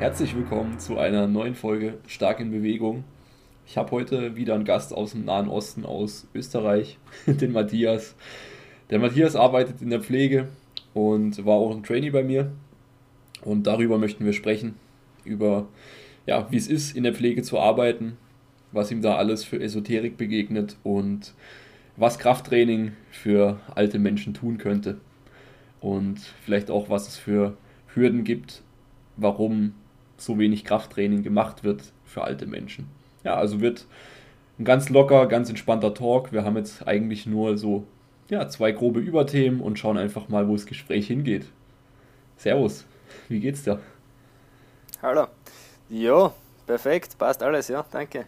Herzlich willkommen zu einer neuen Folge Stark in Bewegung. Ich habe heute wieder einen Gast aus dem Nahen Osten, aus Österreich, den Matthias. Der Matthias arbeitet in der Pflege und war auch ein Trainee bei mir. Und darüber möchten wir sprechen, über ja, wie es ist, in der Pflege zu arbeiten, was ihm da alles für Esoterik begegnet und was Krafttraining für alte Menschen tun könnte. Und vielleicht auch, was es für Hürden gibt, warum so wenig Krafttraining gemacht wird für alte Menschen. Ja, also wird ein ganz locker, ganz entspannter Talk. Wir haben jetzt eigentlich nur so ja, zwei grobe Überthemen und schauen einfach mal, wo das Gespräch hingeht. Servus, wie geht's dir? Hallo. Ja, perfekt, passt alles, ja, danke.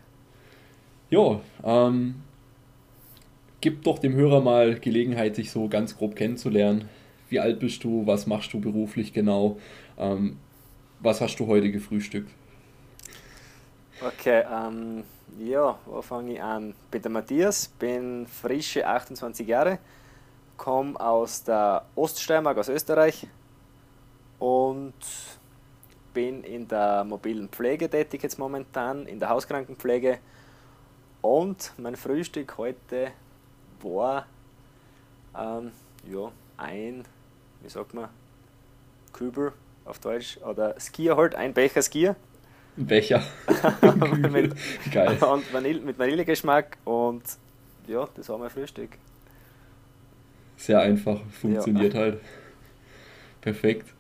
Ja, ähm, gib doch dem Hörer mal Gelegenheit, dich so ganz grob kennenzulernen. Wie alt bist du? Was machst du beruflich genau? Ähm, was hast du heute gefrühstückt? Okay, ähm, ja, wo fange ich an? Ich bin der Matthias, bin frische 28 Jahre, komme aus der Oststeiermark, aus Österreich und bin in der mobilen Pflege tätig jetzt momentan, in der Hauskrankenpflege. Und mein Frühstück heute war ähm, ja, ein, wie sagt man, Kübel auf Deutsch, oder Skier halt, ein Becher Skier. Ein Becher. mit, Geil. Und Vanille, mit Vanillegeschmack und ja, das war mein Frühstück. Sehr einfach, funktioniert ja. halt. Perfekt.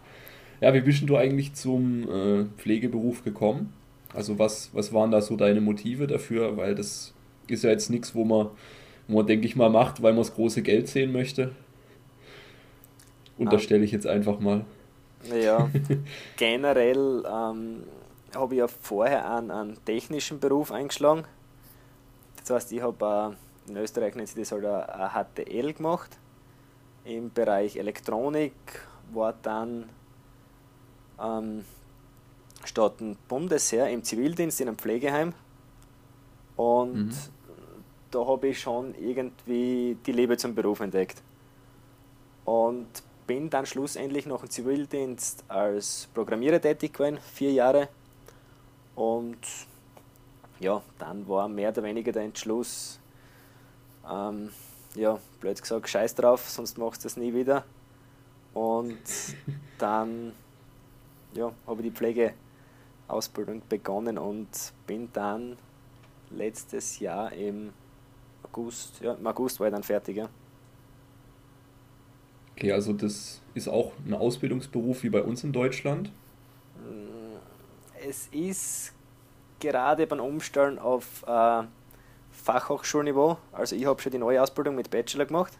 Ja, wie bist du eigentlich zum äh, Pflegeberuf gekommen? Also was, was waren da so deine Motive dafür? Weil das ist ja jetzt nichts, wo man, wo man, denke ich mal, macht, weil man das große Geld sehen möchte. Unterstelle ich jetzt einfach mal. Ja, generell ähm, habe ich ja vorher einen, einen, technischen Beruf eingeschlagen. Das heißt, ich habe äh, in Österreich nennt sich das halt ein HTL gemacht. Im Bereich Elektronik war dann ähm, statt ein Bundesheer im Zivildienst in einem Pflegeheim. Und mhm. da habe ich schon irgendwie die Liebe zum Beruf entdeckt. Und bin dann schlussendlich noch im Zivildienst als Programmierer tätig gewesen, vier Jahre. Und ja, dann war mehr oder weniger der Entschluss, ähm, ja, blöd gesagt, scheiß drauf, sonst machst du das nie wieder. Und dann ja, habe ich die Pflegeausbildung begonnen und bin dann letztes Jahr im August, ja, im August war ich dann fertig. Ja. Okay, also das ist auch ein Ausbildungsberuf wie bei uns in Deutschland? Es ist gerade beim Umstellen auf äh, Fachhochschulniveau, also ich habe schon die neue Ausbildung mit Bachelor gemacht,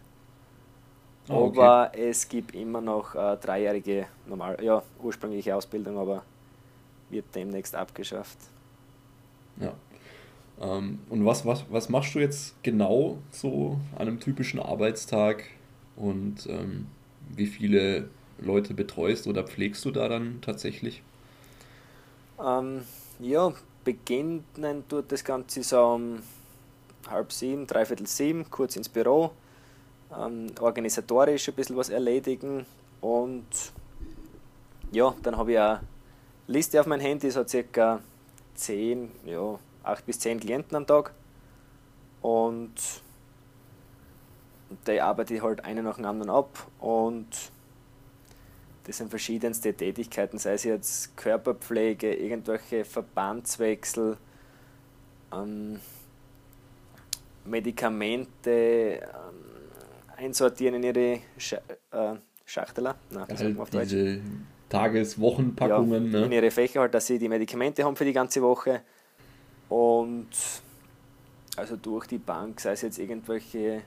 oh, okay. aber es gibt immer noch äh, dreijährige, normal, ja, ursprüngliche Ausbildung, aber wird demnächst abgeschafft. Ja. Ähm, und was, was, was machst du jetzt genau so an einem typischen Arbeitstag? Und ähm, wie viele Leute betreust oder pflegst du da dann tatsächlich? Ähm, ja, beginnen tut das Ganze so um halb sieben, dreiviertel sieben, kurz ins Büro, ähm, organisatorisch ein bisschen was erledigen und ja, dann habe ich eine Liste auf mein Handy, so circa 10, ja, 8 bis 10 Klienten am Tag und da arbeite ich halt einen nach dem anderen ab und das sind verschiedenste Tätigkeiten, sei es jetzt Körperpflege, irgendwelche Verbandswechsel, ähm, Medikamente ähm, einsortieren in ihre Sch äh, Schachteler, Nein, halt auf Deutsch. diese Tages-, Wochenpackungen. Ja, ne? In ihre Fächer halt, dass sie die Medikamente haben für die ganze Woche und also durch die Bank, sei es jetzt irgendwelche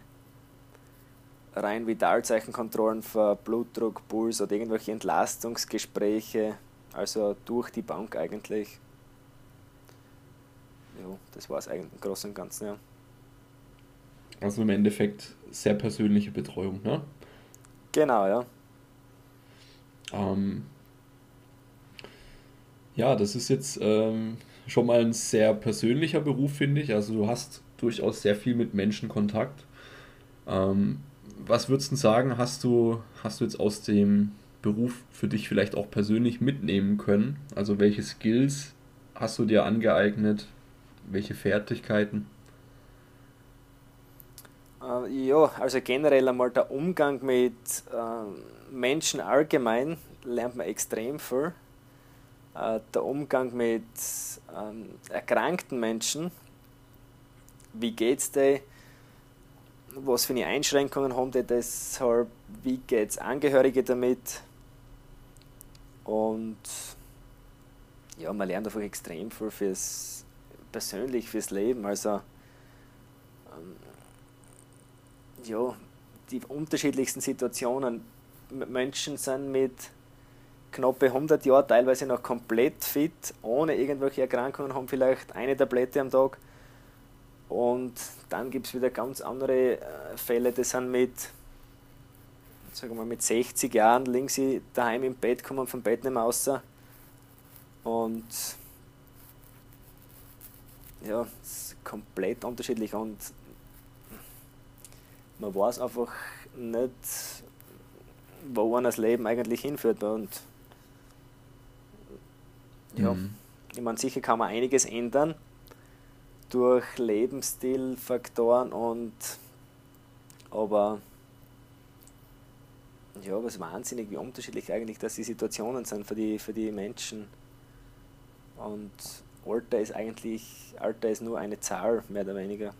rein Vitalzeichenkontrollen für Blutdruck, Puls oder irgendwelche Entlastungsgespräche, also durch die Bank eigentlich. Ja, das war es eigentlich im Großen und Ganzen, ja. Also im Endeffekt sehr persönliche Betreuung, ne? Genau, ja. Ähm, ja, das ist jetzt ähm, schon mal ein sehr persönlicher Beruf, finde ich. Also du hast durchaus sehr viel mit Menschen Kontakt. Ähm, was würdest du sagen, hast du, hast du jetzt aus dem Beruf für dich vielleicht auch persönlich mitnehmen können? Also welche Skills hast du dir angeeignet? Welche Fertigkeiten? Äh, ja, also generell einmal der Umgang mit äh, Menschen allgemein lernt man extrem viel. Äh, der Umgang mit ähm, erkrankten Menschen, wie geht's dir? Was für eine Einschränkungen haben die deshalb? Wie geht's Angehörige damit? Und ja, man lernt einfach extrem viel fürs persönlich, fürs Leben. Also ähm, ja, die unterschiedlichsten Situationen. Menschen sind mit knappe 100 Jahren teilweise noch komplett fit, ohne irgendwelche Erkrankungen, haben vielleicht eine Tablette am Tag. Und dann gibt es wieder ganz andere äh, Fälle, die sind mit, sagen wir mal, mit 60 Jahren liegen sie daheim im Bett, kommen vom Bett nicht mehr raus. Und ja, es ist komplett unterschiedlich und man weiß einfach nicht, wo man das Leben eigentlich hinführt. Und ja, mhm. ich meine, sicher kann man einiges ändern durch Lebensstilfaktoren und aber ja, was wahnsinnig, wie unterschiedlich eigentlich dass die Situationen sind für die, für die Menschen. Und Alter ist eigentlich, Alter ist nur eine Zahl, mehr oder weniger.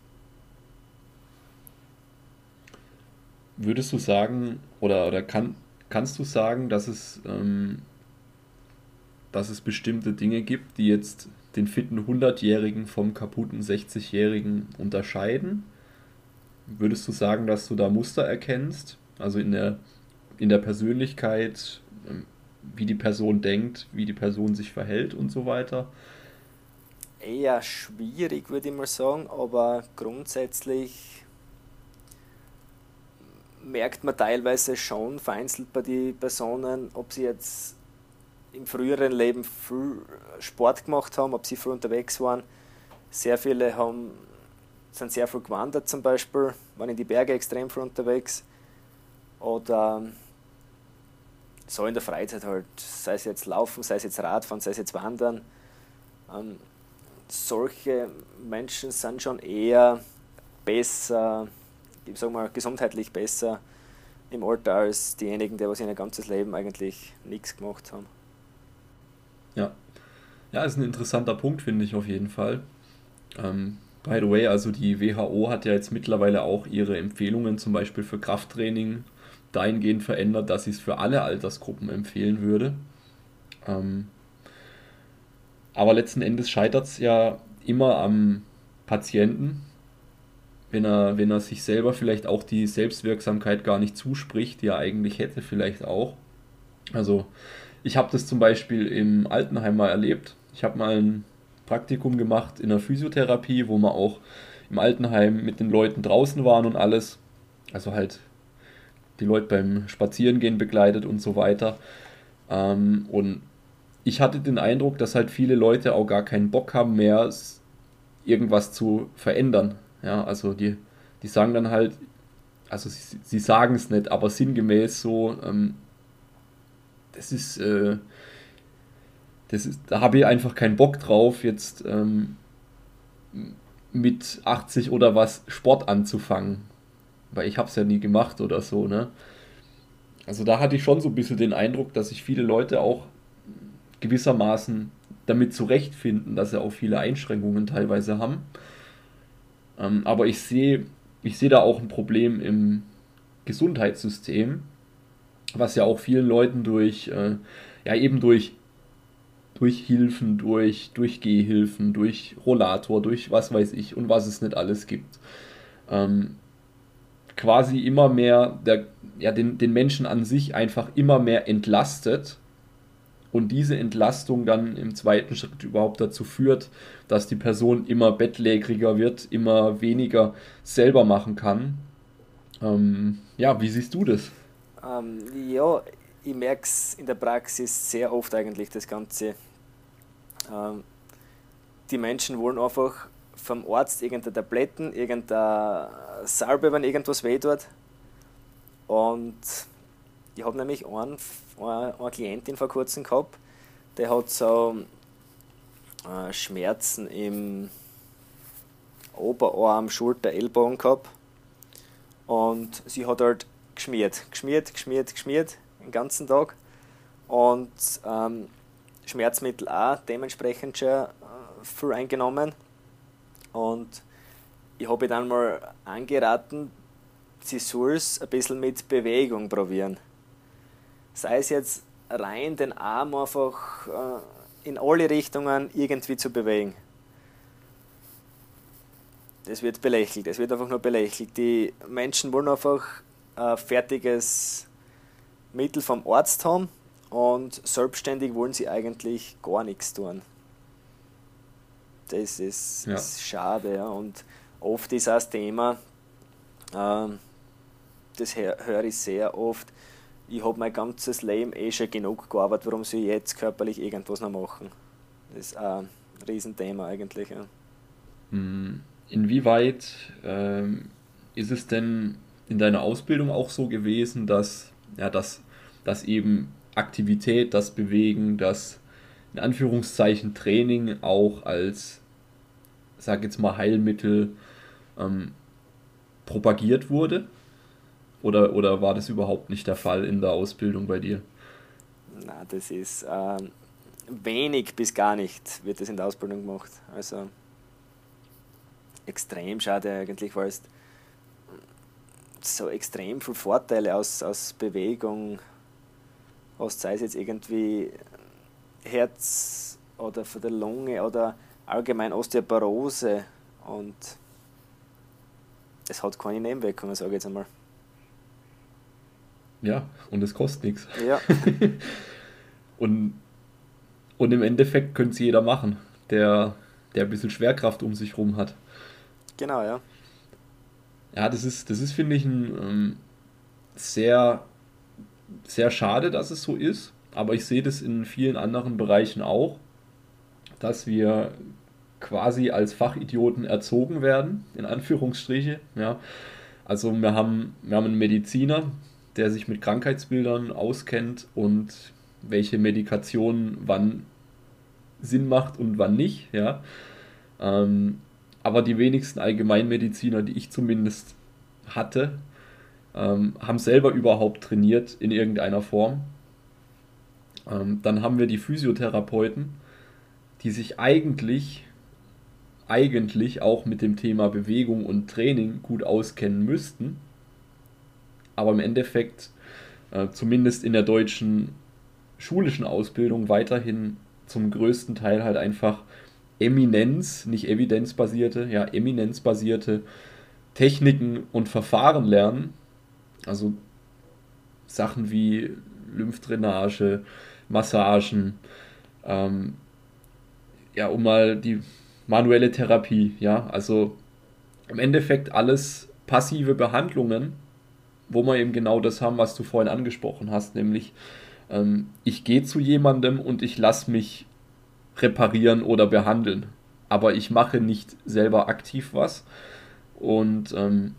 Würdest du sagen, oder, oder kann, kannst du sagen, dass es, ähm, dass es bestimmte Dinge gibt, die jetzt den fitten 100-Jährigen vom kaputten 60-Jährigen unterscheiden? Würdest du sagen, dass du da Muster erkennst? Also in der, in der Persönlichkeit, ähm, wie die Person denkt, wie die Person sich verhält und so weiter? Eher schwierig, würde ich mal sagen, aber grundsätzlich merkt man teilweise schon vereinzelt bei den Personen, ob sie jetzt im früheren Leben viel Sport gemacht haben, ob sie viel unterwegs waren. Sehr viele haben, sind sehr viel gewandert zum Beispiel, waren in die Berge extrem viel unterwegs. Oder so in der Freizeit halt, sei es jetzt Laufen, sei es jetzt Radfahren, sei es jetzt Wandern. Ähm, solche Menschen sind schon eher besser ich sag mal, gesundheitlich besser im Alter als diejenigen, die was ihr ganzes Leben eigentlich nichts gemacht haben. Ja. Ja, ist ein interessanter Punkt, finde ich auf jeden Fall. Ähm, by the way, also die WHO hat ja jetzt mittlerweile auch ihre Empfehlungen zum Beispiel für Krafttraining dahingehend verändert, dass sie es für alle Altersgruppen empfehlen würde. Ähm, aber letzten Endes scheitert es ja immer am Patienten, wenn er, wenn er sich selber vielleicht auch die Selbstwirksamkeit gar nicht zuspricht, die er eigentlich hätte, vielleicht auch. Also ich habe das zum Beispiel im Altenheim mal erlebt. Ich habe mal ein Praktikum gemacht in der Physiotherapie, wo wir auch im Altenheim mit den Leuten draußen waren und alles. Also halt die Leute beim Spazierengehen begleitet und so weiter. Ähm, und ich hatte den Eindruck, dass halt viele Leute auch gar keinen Bock haben mehr, irgendwas zu verändern. Ja, also die, die sagen dann halt, also sie, sie sagen es nicht, aber sinngemäß so, ähm, das ist, äh, das ist, da habe ich einfach keinen Bock drauf, jetzt ähm, mit 80 oder was Sport anzufangen. Weil ich habe es ja nie gemacht oder so, ne? Also da hatte ich schon so ein bisschen den Eindruck, dass sich viele Leute auch gewissermaßen damit zurechtfinden, dass sie auch viele Einschränkungen teilweise haben. Ähm, aber ich sehe ich seh da auch ein Problem im Gesundheitssystem, was ja auch vielen Leuten durch, äh, ja eben durch, durch Hilfen, durch, durch Gehhilfen, durch Rollator, durch was weiß ich und was es nicht alles gibt, ähm, quasi immer mehr der, ja, den, den Menschen an sich einfach immer mehr entlastet und diese Entlastung dann im zweiten Schritt überhaupt dazu führt, dass die Person immer bettlägeriger wird, immer weniger selber machen kann. Ähm, ja, wie siehst du das? Ähm, ja, ich merke es in der Praxis sehr oft eigentlich, das Ganze. Ähm, die Menschen wollen einfach vom Arzt irgendeine Tabletten, irgendeine Salbe, wenn irgendwas weh tut. Und ich habe nämlich einen eine, Klientin vor kurzem gehabt, der hat so äh, Schmerzen im Oberarm, Schulter, Ellbogen gehabt. Und sie hat halt geschmiert, geschmiert, geschmiert, geschmiert den ganzen Tag. Und ähm, Schmerzmittel auch dementsprechend schon äh, viel eingenommen. Und ich habe dann mal angeraten, sie soll es ein bisschen mit Bewegung probieren. Sei es jetzt rein den Arm einfach äh, in alle Richtungen irgendwie zu bewegen. Das wird belächelt, es wird einfach nur belächelt. Die Menschen wollen einfach ein fertiges Mittel vom Arzt haben und selbstständig wollen sie eigentlich gar nichts tun. Das ist, ja. ist schade. Ja. Und oft ist auch das Thema, äh, das höre ich sehr oft, ich habe mein ganzes Leben eh schon genug gearbeitet, warum soll ich jetzt körperlich irgendwas noch machen? Das ist ein Riesenthema eigentlich. Ja. Hm. Inwieweit ähm, ist es denn in deiner Ausbildung auch so gewesen, dass, ja, dass, dass eben Aktivität, das Bewegen, das in Anführungszeichen Training auch als, sag jetzt mal, Heilmittel ähm, propagiert wurde? Oder, oder war das überhaupt nicht der Fall in der Ausbildung bei dir? Na, das ist äh, wenig bis gar nicht wird das in der Ausbildung gemacht. Also extrem schade eigentlich, weil es so extrem viele Vorteile aus, aus Bewegung hast, sei es jetzt irgendwie Herz oder für die Lunge oder allgemein Osteoporose und es hat keine Nebenwirkungen, sage ich jetzt einmal. Ja, und es kostet nichts. Ja. und, und im Endeffekt könnte es jeder machen, der, der ein bisschen Schwerkraft um sich rum hat. Genau, ja. Ja, das ist, das ist finde ich, ein ähm, sehr, sehr schade, dass es so ist. Aber ich sehe das in vielen anderen Bereichen auch, dass wir quasi als Fachidioten erzogen werden, in Anführungsstriche. Ja. Also wir haben, wir haben einen Mediziner, der sich mit Krankheitsbildern auskennt und welche Medikation wann Sinn macht und wann nicht. Ja. Ähm, aber die wenigsten Allgemeinmediziner, die ich zumindest hatte, ähm, haben selber überhaupt trainiert in irgendeiner Form. Ähm, dann haben wir die Physiotherapeuten, die sich eigentlich, eigentlich auch mit dem Thema Bewegung und Training gut auskennen müssten, aber im Endeffekt äh, zumindest in der deutschen schulischen Ausbildung weiterhin zum größten Teil halt einfach Eminenz, nicht evidenzbasierte, ja, eminenzbasierte Techniken und Verfahren lernen. Also Sachen wie Lymphdrainage, Massagen, ähm, ja, um mal die manuelle Therapie, ja, also im Endeffekt alles passive Behandlungen, wo wir eben genau das haben, was du vorhin angesprochen hast, nämlich ähm, ich gehe zu jemandem und ich lasse mich reparieren oder behandeln. Aber ich mache nicht selber aktiv was. Und ähm,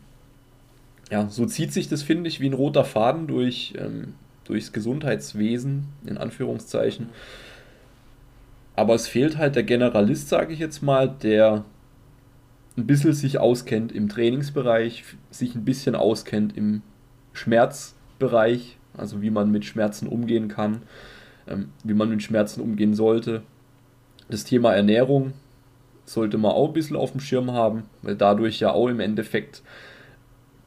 ja, so zieht sich das, finde ich, wie ein roter Faden durch, ähm, durchs Gesundheitswesen, in Anführungszeichen. Aber es fehlt halt der Generalist, sage ich jetzt mal, der ein bisschen sich auskennt im Trainingsbereich, sich ein bisschen auskennt im Schmerzbereich, also wie man mit Schmerzen umgehen kann, ähm, wie man mit Schmerzen umgehen sollte das Thema Ernährung sollte man auch ein bisschen auf dem Schirm haben, weil dadurch ja auch im Endeffekt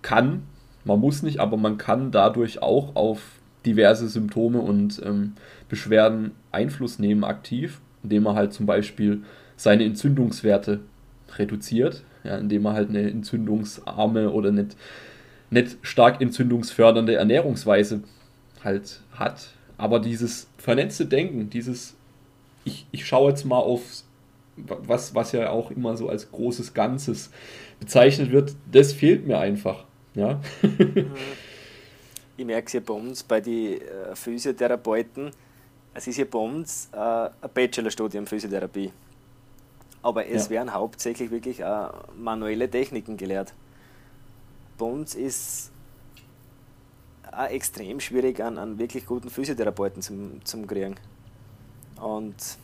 kann, man muss nicht, aber man kann dadurch auch auf diverse Symptome und ähm, Beschwerden Einfluss nehmen aktiv, indem man halt zum Beispiel seine Entzündungswerte reduziert, ja, indem man halt eine entzündungsarme oder nicht, nicht stark entzündungsfördernde Ernährungsweise halt hat. Aber dieses vernetzte Denken, dieses ich, ich schaue jetzt mal auf was, was ja auch immer so als großes Ganzes bezeichnet wird, das fehlt mir einfach. Ja? ich merke es ja bei uns, bei den äh, Physiotherapeuten, es ist ja bei uns äh, ein Bachelorstudium Physiotherapie. Aber es ja. werden hauptsächlich wirklich äh, manuelle Techniken gelehrt. Bei uns ist auch extrem schwierig, an, an wirklich guten Physiotherapeuten zum, zum kriegen. Und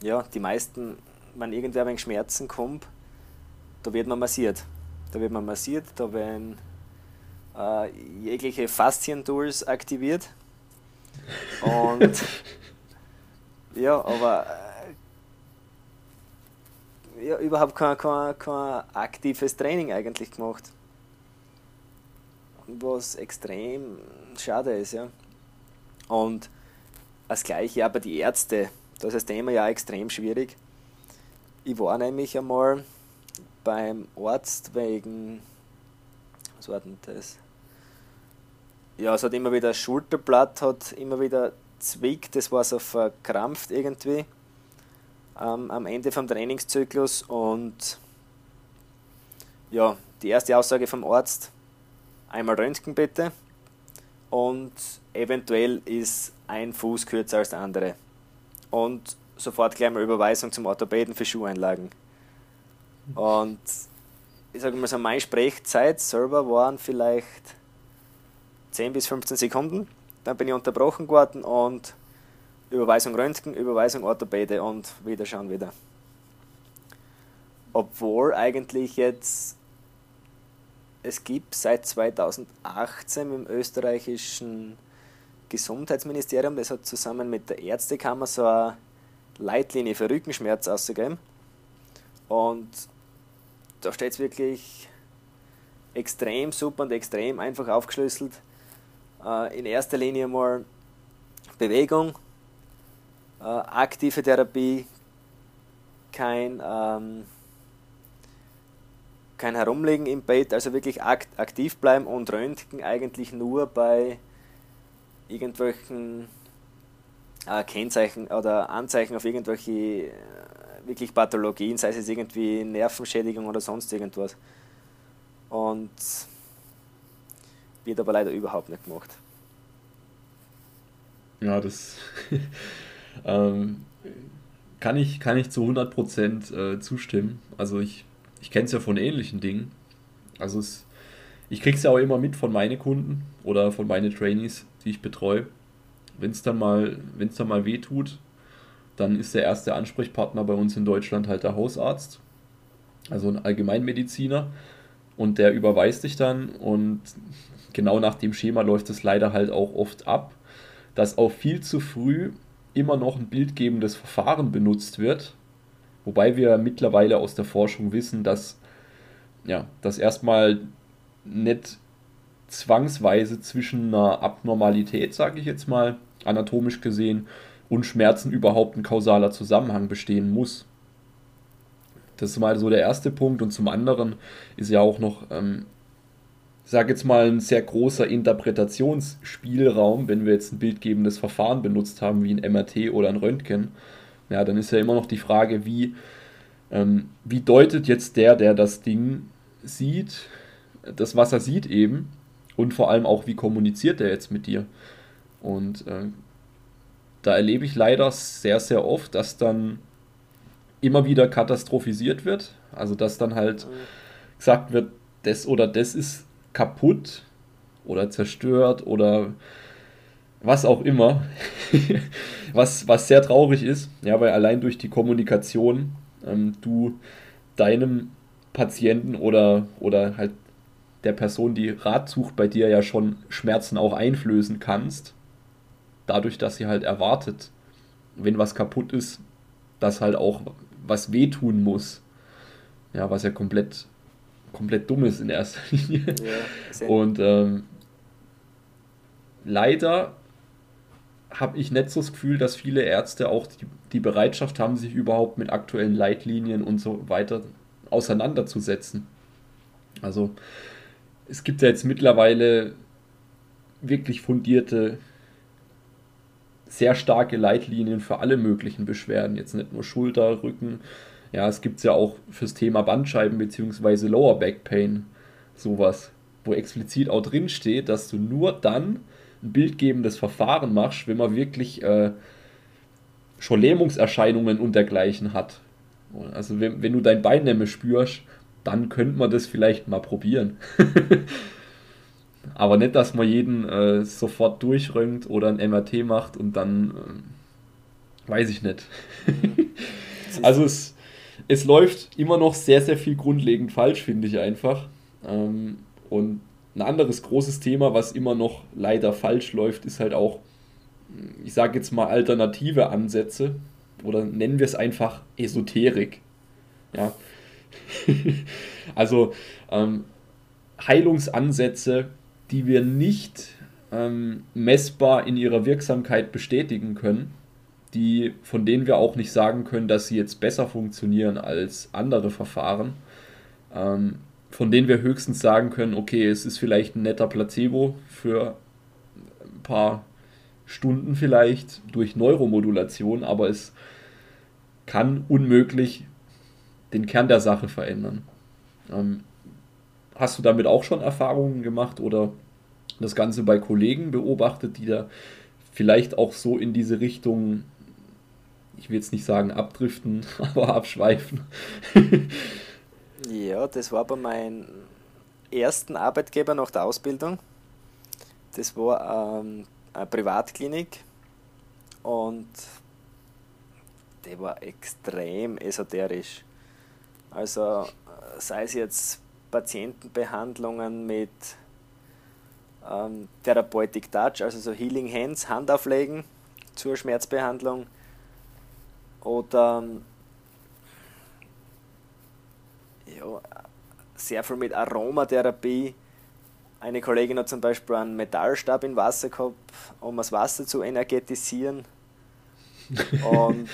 ja, die meisten, wenn irgendwer wegen Schmerzen kommt, da wird man massiert. Da wird man massiert, da werden äh, jegliche Faszien-Tools aktiviert. Und ja, aber äh, ja, überhaupt kein, kein, kein aktives Training eigentlich gemacht. Was extrem schade ist, ja. Und das gleiche aber die Ärzte. Das ist das Thema ja extrem schwierig. Ich war nämlich einmal beim Arzt wegen, was war denn das? Ja, es hat immer wieder Schulterblatt, hat immer wieder zwickt, das war so verkrampft irgendwie ähm, am Ende vom Trainingszyklus und ja, die erste Aussage vom Arzt, einmal Röntgen bitte und eventuell ist ein Fuß kürzer als der andere und sofort gleich mal Überweisung zum Orthopäden für Schuheinlagen. Und ich sage mal so, meine Sprechzeit selber waren vielleicht 10 bis 15 Sekunden. Dann bin ich unterbrochen geworden und Überweisung Röntgen, Überweisung Orthopäde und wieder schauen wieder. Obwohl eigentlich jetzt es gibt seit 2018 im österreichischen Gesundheitsministerium, das hat zusammen mit der Ärztekammer so eine Leitlinie für Rückenschmerz ausgegeben. Und da steht es wirklich extrem super und extrem einfach aufgeschlüsselt. Äh, in erster Linie mal Bewegung, äh, aktive Therapie, kein, ähm, kein Herumliegen im Bett, also wirklich aktiv bleiben und Röntgen eigentlich nur bei irgendwelchen äh, Kennzeichen oder Anzeichen auf irgendwelche äh, wirklich Pathologien, sei es irgendwie Nervenschädigung oder sonst irgendwas. Und wird aber leider überhaupt nicht gemacht. Ja, das ähm, kann, ich, kann ich zu 100% äh, zustimmen. Also ich, ich kenne es ja von ähnlichen Dingen. Also es, ich kriege es ja auch immer mit von meinen Kunden oder von meinen Trainees, die ich betreue. Wenn es dann mal, wenn es dann mal weh tut, dann ist der erste Ansprechpartner bei uns in Deutschland halt der Hausarzt, also ein Allgemeinmediziner. Und der überweist dich dann und genau nach dem Schema läuft es leider halt auch oft ab, dass auch viel zu früh immer noch ein bildgebendes Verfahren benutzt wird. Wobei wir mittlerweile aus der Forschung wissen, dass ja, das erstmal nicht zwangsweise zwischen einer Abnormalität, sage ich jetzt mal, anatomisch gesehen, und Schmerzen überhaupt ein kausaler Zusammenhang bestehen muss. Das ist mal so der erste Punkt. Und zum anderen ist ja auch noch, ähm, sage jetzt mal, ein sehr großer Interpretationsspielraum, wenn wir jetzt ein bildgebendes Verfahren benutzt haben, wie ein MRT oder ein Röntgen. Ja, dann ist ja immer noch die Frage, wie, ähm, wie deutet jetzt der, der das Ding sieht, das, was er sieht eben, und vor allem auch, wie kommuniziert er jetzt mit dir. Und äh, da erlebe ich leider sehr, sehr oft, dass dann immer wieder katastrophisiert wird. Also dass dann halt gesagt wird, das oder das ist kaputt oder zerstört oder was auch immer. was, was sehr traurig ist, ja, weil allein durch die Kommunikation ähm, du deinem Patienten oder, oder halt der Person, die Rat sucht, bei dir ja schon Schmerzen auch einflößen kannst dadurch, dass sie halt erwartet, wenn was kaputt ist, dass halt auch was wehtun muss. Ja, was ja komplett, komplett dumm ist in erster Linie. Ja, Und ähm, leider habe ich nicht so das Gefühl, dass viele Ärzte auch die, die Bereitschaft haben, sich überhaupt mit aktuellen Leitlinien und so weiter auseinanderzusetzen. Also es gibt ja jetzt mittlerweile wirklich fundierte sehr starke Leitlinien für alle möglichen Beschwerden, jetzt nicht nur Schulter, Rücken. Ja, es gibt ja auch fürs Thema Bandscheiben bzw. Lower Back Pain sowas, wo explizit auch drin steht, dass du nur dann ein bildgebendes Verfahren machst, wenn man wirklich äh, schon Lähmungserscheinungen und dergleichen hat. Also wenn, wenn du dein Bein nämlich spürst, dann könnte man das vielleicht mal probieren. Aber nicht, dass man jeden äh, sofort durchrönt oder ein MRT macht und dann äh, weiß ich nicht. also es, es läuft immer noch sehr, sehr viel grundlegend falsch, finde ich einfach. Ähm, und ein anderes großes Thema, was immer noch leider falsch läuft, ist halt auch, ich sage jetzt mal, alternative Ansätze oder nennen wir es einfach Esoterik. Ja. also ähm, Heilungsansätze, die wir nicht ähm, messbar in ihrer Wirksamkeit bestätigen können, die, von denen wir auch nicht sagen können, dass sie jetzt besser funktionieren als andere Verfahren, ähm, von denen wir höchstens sagen können, okay, es ist vielleicht ein netter Placebo für ein paar Stunden vielleicht durch Neuromodulation, aber es kann unmöglich den Kern der Sache verändern. Ähm, hast du damit auch schon Erfahrungen gemacht oder das Ganze bei Kollegen beobachtet, die da vielleicht auch so in diese Richtung, ich will jetzt nicht sagen abdriften, aber abschweifen? ja, das war bei meinem ersten Arbeitgeber nach der Ausbildung. Das war ähm, eine Privatklinik und die war extrem esoterisch. Also sei es jetzt Patientenbehandlungen mit ähm, Therapeutic Touch, also so Healing Hands, Handauflegen zur Schmerzbehandlung oder ja, sehr viel mit Aromatherapie. Eine Kollegin hat zum Beispiel einen Metallstab in Wasser gehabt, um das Wasser zu energetisieren. Und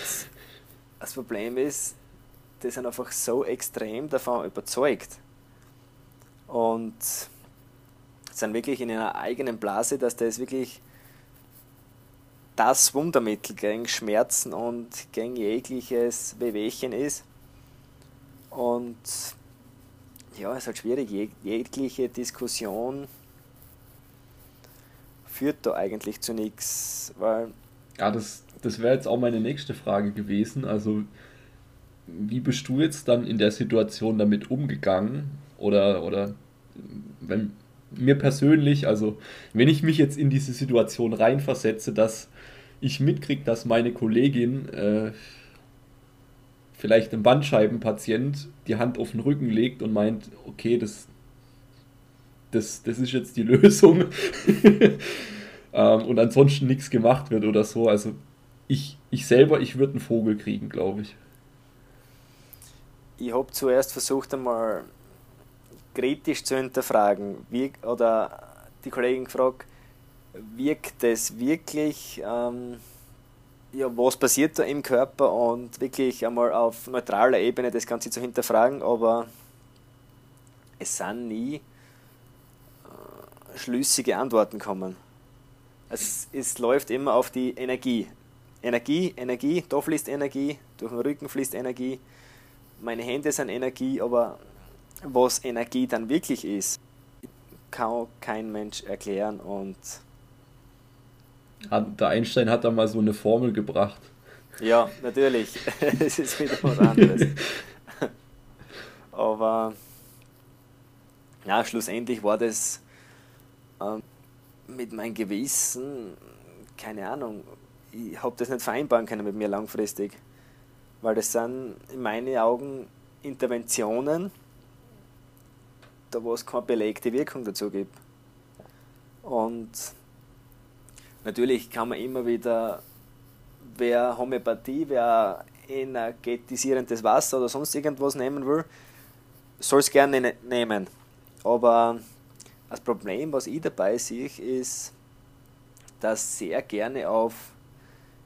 das Problem ist, die sind einfach so extrem davon überzeugt und sind wirklich in einer eigenen Blase, dass das wirklich das Wundermittel gegen Schmerzen und gegen jegliches Wehwehchen ist. Und ja, es ist halt schwierig, jegliche Diskussion führt da eigentlich zu nichts. Ja, das, das wäre jetzt auch meine nächste Frage gewesen. Also, wie bist du jetzt dann in der Situation damit umgegangen? Oder, oder wenn mir persönlich, also wenn ich mich jetzt in diese Situation reinversetze, dass ich mitkriege, dass meine Kollegin äh, vielleicht einem Bandscheibenpatient die Hand auf den Rücken legt und meint, okay, das, das, das ist jetzt die Lösung ähm, und ansonsten nichts gemacht wird oder so. Also ich, ich selber, ich würde einen Vogel kriegen, glaube ich. Ich habe zuerst versucht einmal kritisch zu hinterfragen wie, oder die Kollegin gefragt, wirkt das wirklich, ähm, ja, was passiert da im Körper und wirklich einmal auf neutraler Ebene das Ganze zu hinterfragen, aber es sind nie äh, schlüssige Antworten kommen. Es, es läuft immer auf die Energie. Energie, Energie, da fließt Energie, durch den Rücken fließt Energie, meine Hände sind Energie, aber was Energie dann wirklich ist, kann kein Mensch erklären und der Einstein hat da mal so eine Formel gebracht. Ja, natürlich. es ist wieder was anderes. Aber ja, schlussendlich war das ähm, mit meinem Gewissen, keine Ahnung, ich habe das nicht vereinbaren können mit mir langfristig. Weil das sind in meinen Augen Interventionen, da wo es keine belegte Wirkung dazu gibt. Und natürlich kann man immer wieder, wer Homöopathie, wer energetisierendes Wasser oder sonst irgendwas nehmen will, soll es gerne ne-, nehmen. Aber das Problem, was ich dabei sehe, ist, dass sehr gerne auf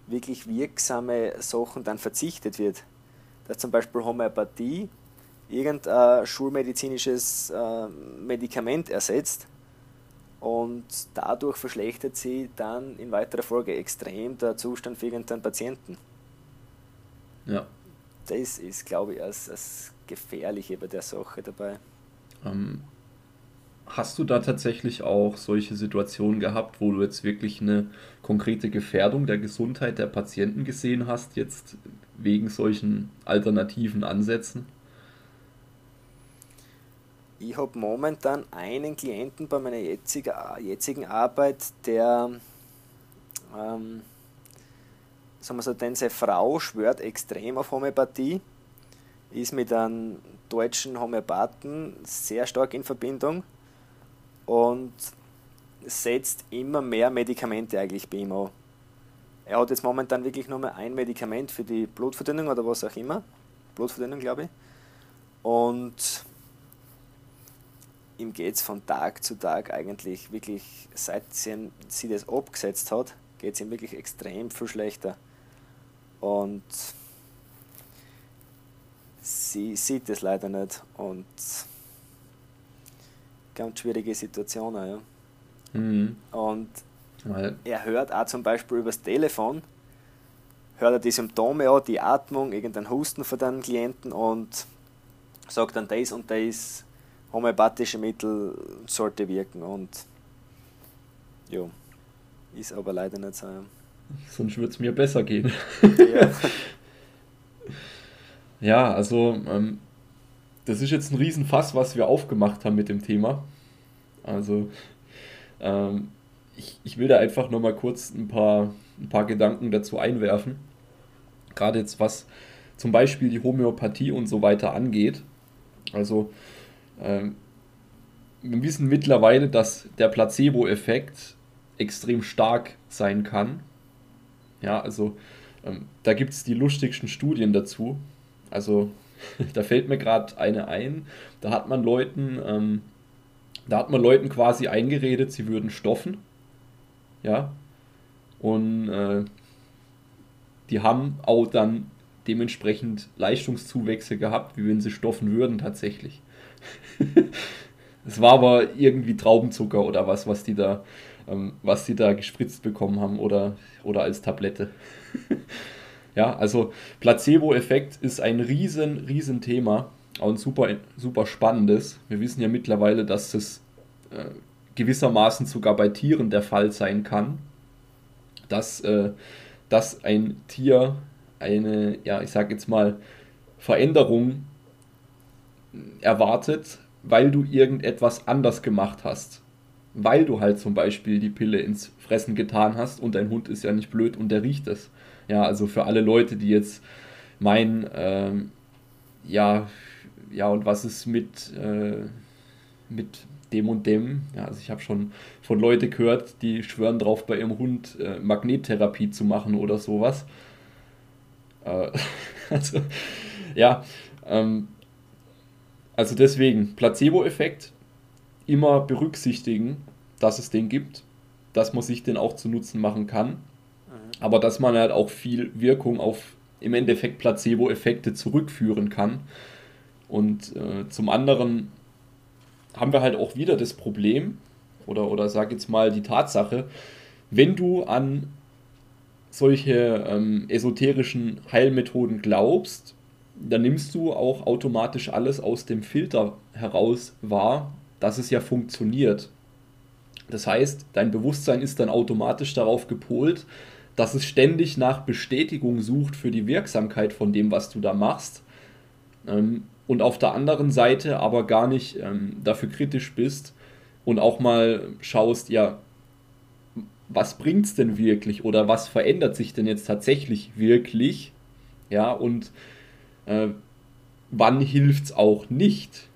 wirklich wirksame Sachen dann verzichtet wird. Dass zum Beispiel Homöopathie irgendein schulmedizinisches äh, Medikament ersetzt und dadurch verschlechtert sie dann in weiterer Folge extrem der Zustand für irgendeinen Patienten. Ja. Das ist, glaube ich, das, das Gefährliche bei der Sache dabei. Ähm, hast du da tatsächlich auch solche Situationen gehabt, wo du jetzt wirklich eine konkrete Gefährdung der Gesundheit der Patienten gesehen hast, jetzt wegen solchen alternativen Ansätzen? ich habe momentan einen Klienten bei meiner jetzigen, jetzigen Arbeit, der, ähm, sagen wir so, denn seine Frau schwört extrem auf Homöopathie, ist mit einem deutschen Homöopathen sehr stark in Verbindung und setzt immer mehr Medikamente eigentlich bei ihm an. Er hat jetzt momentan wirklich nur mehr ein Medikament für die Blutverdünnung oder was auch immer. Blutverdünnung, glaube ich. Und ihm geht es von Tag zu Tag eigentlich wirklich, seit sie, sie das abgesetzt hat, geht es ihm wirklich extrem viel schlechter. Und sie sieht es leider nicht. Und ganz schwierige Situationen, ja. Mhm. Und Weil. er hört auch zum Beispiel übers Telefon, hört er die Symptome an, die Atmung, irgendeinen Husten von den Klienten und sagt dann das und das homöopathische Mittel sollte wirken und ja, ist aber leider nicht so. Sonst würde es mir besser gehen. Ja, ja also ähm, das ist jetzt ein Riesenfass, was wir aufgemacht haben mit dem Thema. Also ähm, ich, ich will da einfach nochmal kurz ein paar, ein paar Gedanken dazu einwerfen. Gerade jetzt was zum Beispiel die Homöopathie und so weiter angeht. Also ähm, wir wissen mittlerweile, dass der Placebo-Effekt extrem stark sein kann. Ja, also ähm, da gibt es die lustigsten Studien dazu. Also da fällt mir gerade eine ein. Da hat man Leuten, ähm, da hat man Leuten quasi eingeredet, sie würden stoffen. Ja. Und äh, die haben auch dann dementsprechend Leistungszuwächse gehabt, wie wenn sie stoffen würden tatsächlich. Es war aber irgendwie Traubenzucker oder was, was die da, ähm, was die da gespritzt bekommen haben oder, oder als Tablette. ja, also Placebo-Effekt ist ein riesen, riesen Thema, ein super, super spannendes. Wir wissen ja mittlerweile, dass das äh, gewissermaßen sogar bei Tieren der Fall sein kann, dass, äh, dass ein Tier eine, ja, ich sag jetzt mal, Veränderung erwartet, weil du irgendetwas anders gemacht hast. Weil du halt zum Beispiel die Pille ins Fressen getan hast und dein Hund ist ja nicht blöd und der riecht es. Ja, also für alle Leute, die jetzt meinen, ähm, ja, ja, und was ist mit, äh, mit dem und dem? Ja, also ich habe schon von Leuten gehört, die schwören drauf, bei ihrem Hund äh, Magnettherapie zu machen oder sowas. Äh, also, ja, ähm, also deswegen, Placebo-Effekt immer berücksichtigen, dass es den gibt, dass man sich den auch zu Nutzen machen kann. Aber dass man halt auch viel Wirkung auf im Endeffekt Placebo-Effekte zurückführen kann. Und äh, zum anderen haben wir halt auch wieder das Problem, oder, oder sag jetzt mal die Tatsache, wenn du an solche ähm, esoterischen Heilmethoden glaubst, dann nimmst du auch automatisch alles aus dem Filter heraus wahr, dass es ja funktioniert. Das heißt, dein Bewusstsein ist dann automatisch darauf gepolt, dass es ständig nach Bestätigung sucht für die Wirksamkeit von dem, was du da machst. Ähm, und auf der anderen Seite aber gar nicht ähm, dafür kritisch bist und auch mal schaust, ja, was bringt es denn wirklich oder was verändert sich denn jetzt tatsächlich wirklich? Ja, und äh, wann es auch nicht?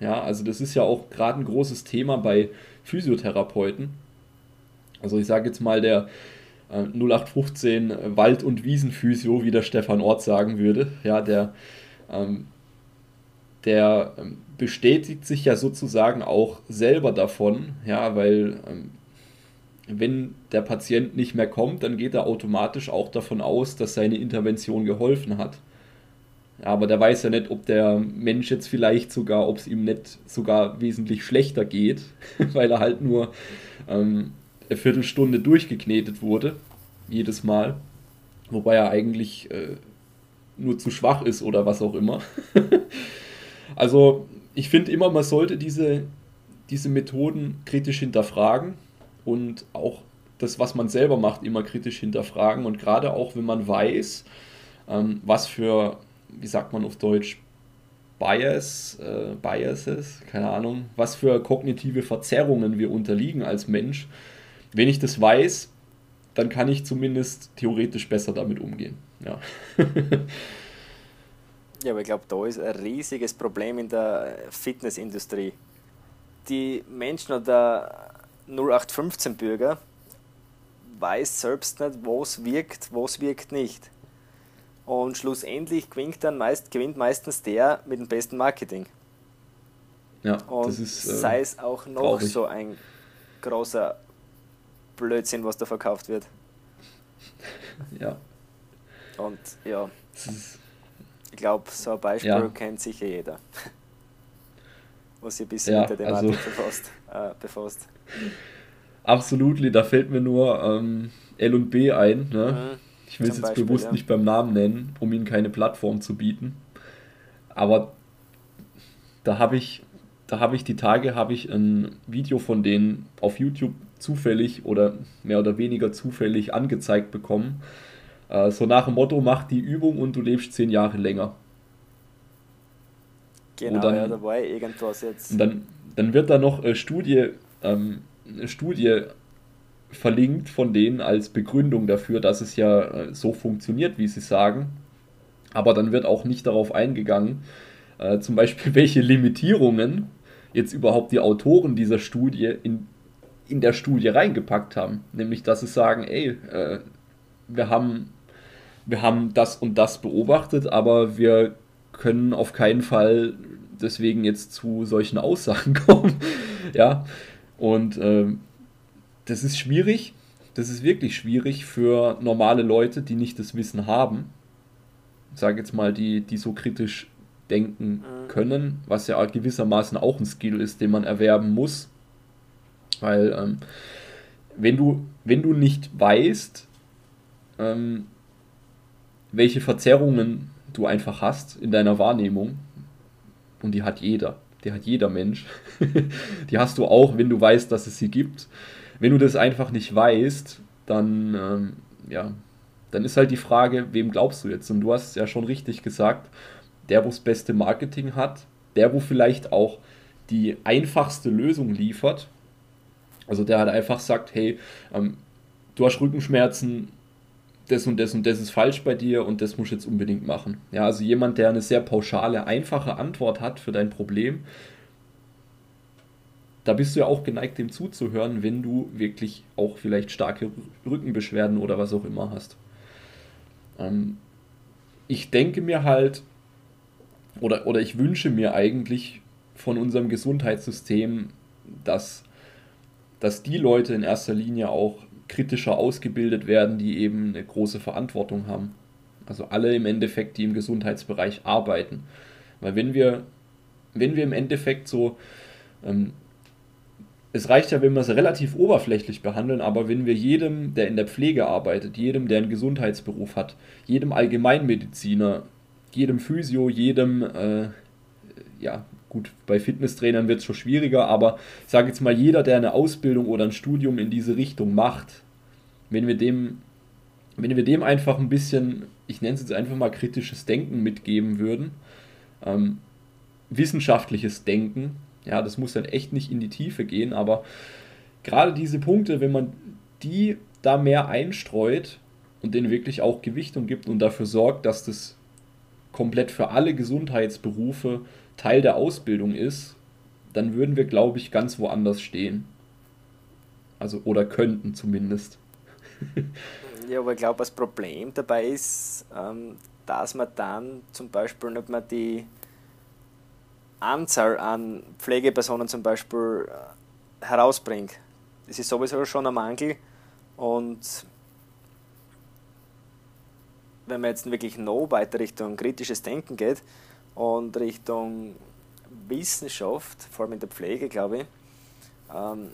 Ja, also das ist ja auch gerade ein großes Thema bei Physiotherapeuten. Also ich sage jetzt mal der äh, 0815 Wald- und Wiesenphysio, wie der Stefan Ort sagen würde, ja, der, ähm, der ähm, bestätigt sich ja sozusagen auch selber davon, ja, weil ähm, wenn der Patient nicht mehr kommt, dann geht er automatisch auch davon aus, dass seine Intervention geholfen hat. Aber der weiß ja nicht, ob der Mensch jetzt vielleicht sogar, ob es ihm nicht sogar wesentlich schlechter geht, weil er halt nur ähm, Viertelstunde durchgeknetet wurde, jedes Mal. Wobei er eigentlich äh, nur zu schwach ist oder was auch immer. also ich finde immer, man sollte diese, diese Methoden kritisch hinterfragen und auch das, was man selber macht, immer kritisch hinterfragen. Und gerade auch, wenn man weiß, ähm, was für wie sagt man auf Deutsch, Bias, äh, Biases, keine Ahnung, was für kognitive Verzerrungen wir unterliegen als Mensch. Wenn ich das weiß, dann kann ich zumindest theoretisch besser damit umgehen. Ja, ja aber ich glaube, da ist ein riesiges Problem in der Fitnessindustrie. Die Menschen oder 0815-Bürger weiß selbst nicht, was wirkt, was wirkt nicht. Und schlussendlich gewinnt dann meist, gewinnt meistens der mit dem besten Marketing. Ja, und das ist, äh, sei es auch noch traurig. so ein großer Blödsinn, was da verkauft wird. Ja. Und ja, ich glaube, so ein Beispiel ja. kennt sicher jeder, was sich ein bisschen ja, mit der Thematik also, befasst, äh, befasst. Absolut, da fällt mir nur ähm, L und B ein. Ne? Mhm, ich will es jetzt Beispiel, bewusst ja. nicht beim Namen nennen, um ihnen keine Plattform zu bieten. Aber da habe ich, da habe ich die Tage habe ich ein Video von denen auf YouTube zufällig oder mehr oder weniger zufällig angezeigt bekommen. Äh, so nach dem Motto, mach die Übung und du lebst zehn Jahre länger. Genau, dann, ja, da war irgendwas jetzt. Dann, dann wird da noch eine Studie ähm, Studie verlinkt von denen als Begründung dafür, dass es ja äh, so funktioniert, wie sie sagen. Aber dann wird auch nicht darauf eingegangen, äh, zum Beispiel welche Limitierungen jetzt überhaupt die Autoren dieser Studie in, in der Studie reingepackt haben. Nämlich, dass sie sagen, ey, äh, wir, haben, wir haben das und das beobachtet, aber wir können auf keinen Fall deswegen jetzt zu solchen Aussagen kommen. ja, und ähm, das ist schwierig. Das ist wirklich schwierig für normale Leute, die nicht das Wissen haben. Ich sage jetzt mal, die, die so kritisch denken mhm. können, was ja gewissermaßen auch ein Skill ist, den man erwerben muss. Weil ähm, wenn, du, wenn du nicht weißt, ähm, welche Verzerrungen du einfach hast in deiner Wahrnehmung, und die hat jeder, die hat jeder Mensch. die hast du auch, wenn du weißt, dass es sie gibt. Wenn du das einfach nicht weißt, dann, ähm, ja, dann ist halt die Frage, wem glaubst du jetzt? Und du hast es ja schon richtig gesagt, der, wo das beste Marketing hat, der, wo vielleicht auch die einfachste Lösung liefert. Also der halt einfach sagt, hey, ähm, du hast Rückenschmerzen, das und das und das ist falsch bei dir und das musst du jetzt unbedingt machen. Ja, also jemand, der eine sehr pauschale, einfache Antwort hat für dein Problem, da bist du ja auch geneigt, dem zuzuhören, wenn du wirklich auch vielleicht starke Rückenbeschwerden oder was auch immer hast. Ähm, ich denke mir halt, oder, oder ich wünsche mir eigentlich von unserem Gesundheitssystem, dass, dass die Leute in erster Linie auch kritischer ausgebildet werden, die eben eine große Verantwortung haben. Also alle im Endeffekt, die im Gesundheitsbereich arbeiten. Weil wenn wir, wenn wir im Endeffekt so, ähm, es reicht ja, wenn wir es relativ oberflächlich behandeln, aber wenn wir jedem, der in der Pflege arbeitet, jedem, der einen Gesundheitsberuf hat, jedem Allgemeinmediziner, jedem Physio, jedem, äh, ja, gut, bei Fitnesstrainern wird es schon schwieriger, aber ich sage jetzt mal, jeder, der eine Ausbildung oder ein Studium in diese Richtung macht, wenn wir dem, wenn wir dem einfach ein bisschen, ich nenne es jetzt einfach mal kritisches Denken mitgeben würden, ähm, wissenschaftliches Denken, ja, das muss dann echt nicht in die Tiefe gehen, aber gerade diese Punkte, wenn man die da mehr einstreut und denen wirklich auch Gewichtung gibt und dafür sorgt, dass das komplett für alle Gesundheitsberufe Teil der Ausbildung ist, dann würden wir, glaube ich, ganz woanders stehen. Also, oder könnten zumindest. ja, aber ich glaube, das Problem dabei ist, ähm, dass man dann zum Beispiel nicht mehr die Anzahl an Pflegepersonen zum Beispiel äh, herausbringt. Das ist sowieso schon ein Mangel und wenn man jetzt wirklich noch weiter Richtung kritisches Denken geht, und Richtung Wissenschaft, vor allem in der Pflege, glaube ich, ähm,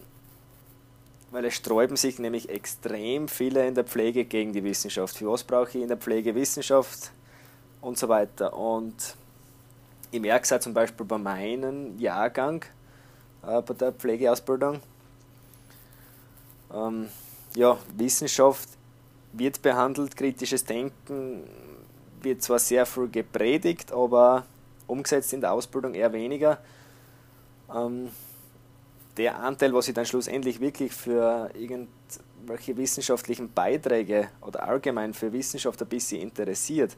weil es sträuben sich nämlich extrem viele in der Pflege gegen die Wissenschaft. Für was brauche ich in der Pflege Wissenschaft und so weiter. Und ich merke es auch zum Beispiel bei meinem Jahrgang, äh, bei der Pflegeausbildung. Ähm, ja, Wissenschaft wird behandelt, kritisches Denken wird zwar sehr viel gepredigt, aber umgesetzt in der Ausbildung eher weniger. Ähm, der Anteil, was sich dann schlussendlich wirklich für irgendwelche wissenschaftlichen Beiträge oder allgemein für Wissenschaft ein bisschen interessiert,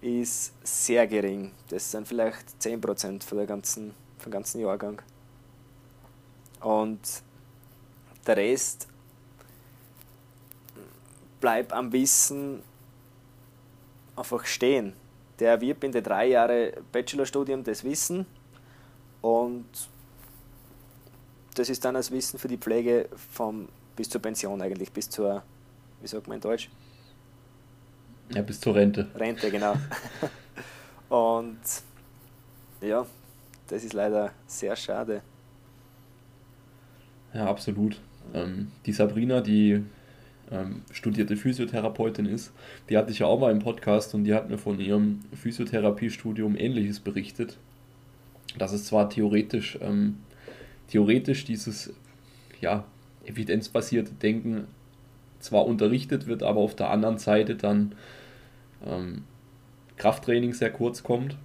ist sehr gering. Das sind vielleicht 10% von der ganzen, vom ganzen Jahrgang. Und der Rest bleibt am Wissen einfach stehen. Der in den drei Jahren Bachelorstudium das Wissen und das ist dann das Wissen für die Pflege vom, bis zur Pension eigentlich, bis zur, wie sagt man in Deutsch? Ja, bis zur Rente. Rente, genau. und ja, das ist leider sehr schade. Ja, absolut. Ähm, die Sabrina, die ähm, studierte Physiotherapeutin ist, die hatte ich ja auch mal im Podcast und die hat mir von ihrem Physiotherapiestudium Ähnliches berichtet. Dass es zwar theoretisch, ähm, theoretisch dieses ja, evidenzbasierte Denken zwar unterrichtet wird, aber auf der anderen Seite dann ähm, Krafttraining sehr kurz kommt,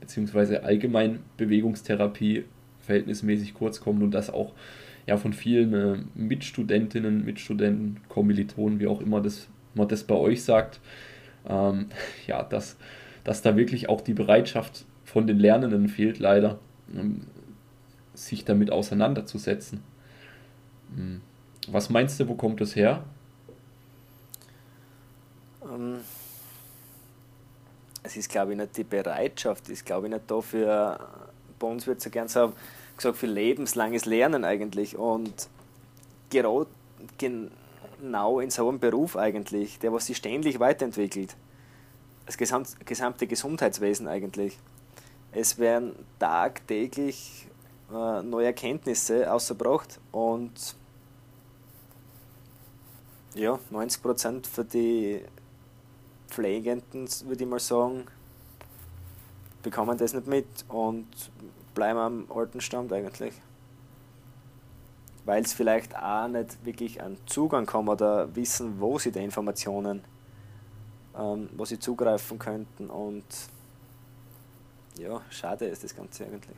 beziehungsweise allgemein Bewegungstherapie verhältnismäßig kurz kommt und das auch ja, von vielen äh, Mitstudentinnen, Mitstudenten, Kommilitonen, wie auch immer das, man das bei euch sagt, ähm, ja, dass, dass da wirklich auch die Bereitschaft von den Lernenden fehlt, leider, ähm, sich damit auseinanderzusetzen. Hm. Was meinst du, wo kommt das her? Ähm, es ist, glaube ich, nicht die Bereitschaft, ist, glaube ich, nicht dafür, bei uns wird es ja gern so gesagt, für lebenslanges Lernen eigentlich. Und gerade genau in so einem Beruf eigentlich, der was sich ständig weiterentwickelt. Das gesamte Gesundheitswesen eigentlich. Es werden tagtäglich äh, neue Erkenntnisse ausgebracht und ja, 90% für die Pflegenden, würde ich mal sagen, bekommen das nicht mit und bleiben am alten Stand eigentlich. Weil es vielleicht auch nicht wirklich an Zugang haben oder wissen, wo sie die Informationen, ähm, wo sie zugreifen könnten. Und ja, schade ist das Ganze eigentlich.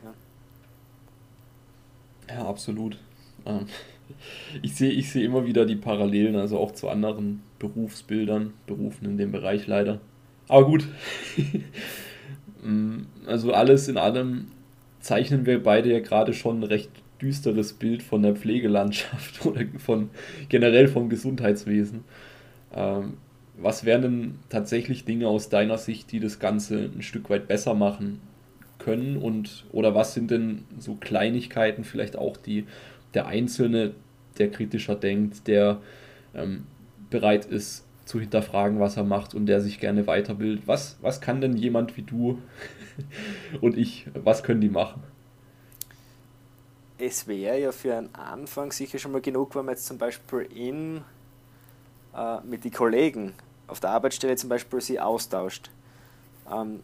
Ja, ja absolut. Ähm, ich sehe ich seh immer wieder die Parallelen, also auch zu anderen Berufsbildern, Berufen in dem Bereich leider. Aber gut. Mm, also alles in allem zeichnen wir beide ja gerade schon ein recht düsteres Bild von der Pflegelandschaft oder von generell vom Gesundheitswesen. Ähm, was wären denn tatsächlich Dinge aus deiner Sicht, die das Ganze ein Stück weit besser machen können? Und oder was sind denn so Kleinigkeiten, vielleicht auch die der Einzelne, der kritischer denkt, der ähm, bereit ist zu hinterfragen, was er macht und der sich gerne weiterbildet. Was, was kann denn jemand wie du und ich, was können die machen? Es wäre ja für einen Anfang sicher schon mal genug, wenn man jetzt zum Beispiel in, äh, mit den Kollegen auf der Arbeitsstelle zum Beispiel sie austauscht. Ähm,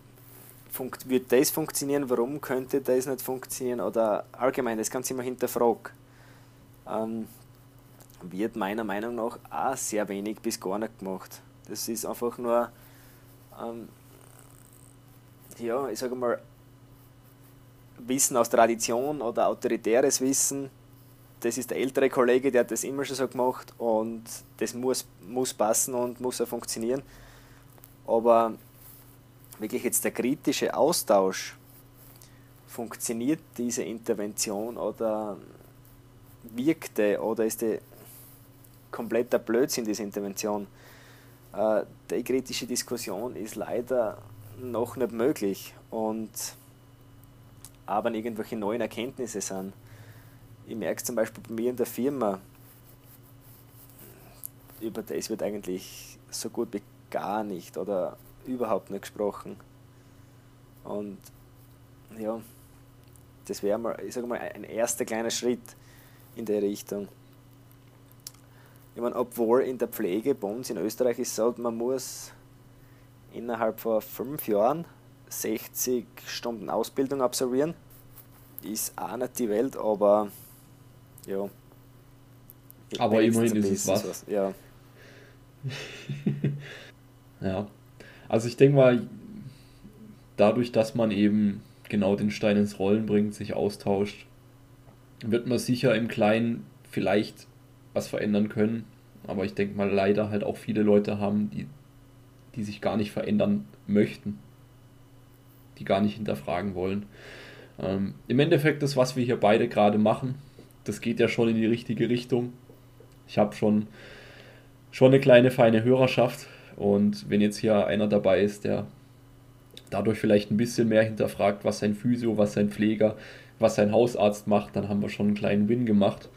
wird das funktionieren? Warum könnte das nicht funktionieren? Oder allgemein, das Ganze immer hinterfragen. Ähm, wird meiner Meinung nach auch sehr wenig bis gar nicht gemacht. Das ist einfach nur, ähm, ja, ich sage mal, Wissen aus Tradition oder autoritäres Wissen. Das ist der ältere Kollege, der hat das immer schon so gemacht und das muss, muss passen und muss auch funktionieren. Aber wirklich jetzt der kritische Austausch, funktioniert diese Intervention oder wirkte oder ist die kompletter Blödsinn, diese Intervention. Äh, die kritische Diskussion ist leider noch nicht möglich. Und aber irgendwelche neuen Erkenntnisse sind. Ich merke zum Beispiel bei mir in der Firma, über das wird eigentlich so gut wie gar nicht oder überhaupt nicht gesprochen. Und ja, das wäre mal, ich sage mal, ein erster kleiner Schritt in der Richtung. Ich meine, obwohl in der Pflege bei uns in Österreich ist so, man muss innerhalb von fünf Jahren 60 Stunden Ausbildung absolvieren. Ist auch nicht die Welt, aber ja. Aber immerhin ist es was. was. Ja. ja. Also ich denke mal, dadurch, dass man eben genau den Stein ins Rollen bringt, sich austauscht, wird man sicher im Kleinen vielleicht was verändern können. Aber ich denke mal, leider halt auch viele Leute haben, die, die sich gar nicht verändern möchten, die gar nicht hinterfragen wollen. Ähm, Im Endeffekt, das, was wir hier beide gerade machen, das geht ja schon in die richtige Richtung. Ich habe schon, schon eine kleine feine Hörerschaft und wenn jetzt hier einer dabei ist, der dadurch vielleicht ein bisschen mehr hinterfragt, was sein Physio, was sein Pfleger, was sein Hausarzt macht, dann haben wir schon einen kleinen Win gemacht.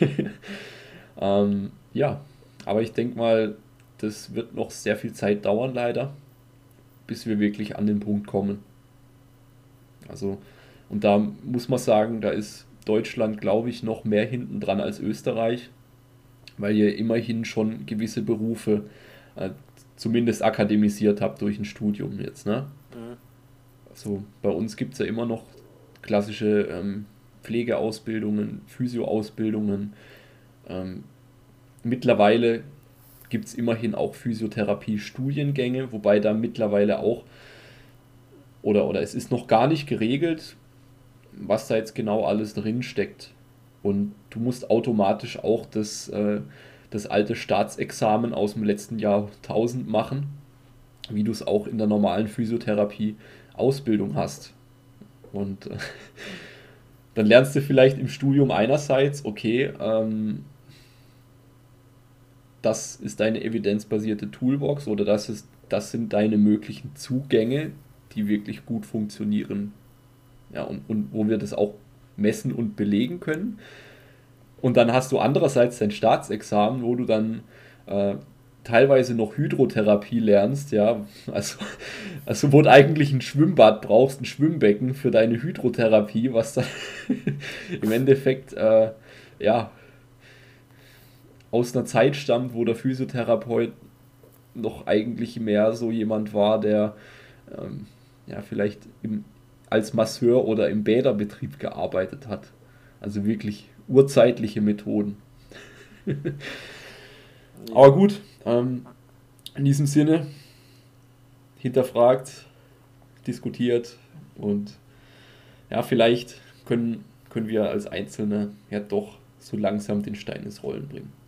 ähm, ja, aber ich denke mal, das wird noch sehr viel Zeit dauern, leider, bis wir wirklich an den Punkt kommen. Also, und da muss man sagen, da ist Deutschland, glaube ich, noch mehr hinten dran als Österreich, weil ihr immerhin schon gewisse Berufe äh, zumindest akademisiert habt durch ein Studium jetzt. Ne? Mhm. Also bei uns gibt es ja immer noch klassische ähm, Pflegeausbildungen, Physioausbildungen. Ähm, mittlerweile gibt es immerhin auch Physiotherapie-Studiengänge, wobei da mittlerweile auch, oder, oder es ist noch gar nicht geregelt, was da jetzt genau alles drin steckt. Und du musst automatisch auch das, äh, das alte Staatsexamen aus dem letzten Jahrtausend machen, wie du es auch in der normalen Physiotherapie Ausbildung hast. Und äh, dann lernst du vielleicht im Studium einerseits, okay, ähm, das ist deine evidenzbasierte Toolbox oder das, ist, das sind deine möglichen Zugänge, die wirklich gut funktionieren. Ja, und, und wo wir das auch messen und belegen können. Und dann hast du andererseits dein Staatsexamen, wo du dann äh, teilweise noch Hydrotherapie lernst, ja, also, also wo du eigentlich ein Schwimmbad brauchst, ein Schwimmbecken für deine Hydrotherapie, was dann im Endeffekt, äh, ja, aus einer Zeit stammt, wo der Physiotherapeut noch eigentlich mehr so jemand war, der ähm, ja vielleicht im, als Masseur oder im Bäderbetrieb gearbeitet hat. Also wirklich urzeitliche Methoden. Aber gut, ähm, in diesem Sinne, hinterfragt, diskutiert und ja, vielleicht können, können wir als Einzelne ja doch so langsam den Stein ins Rollen bringen.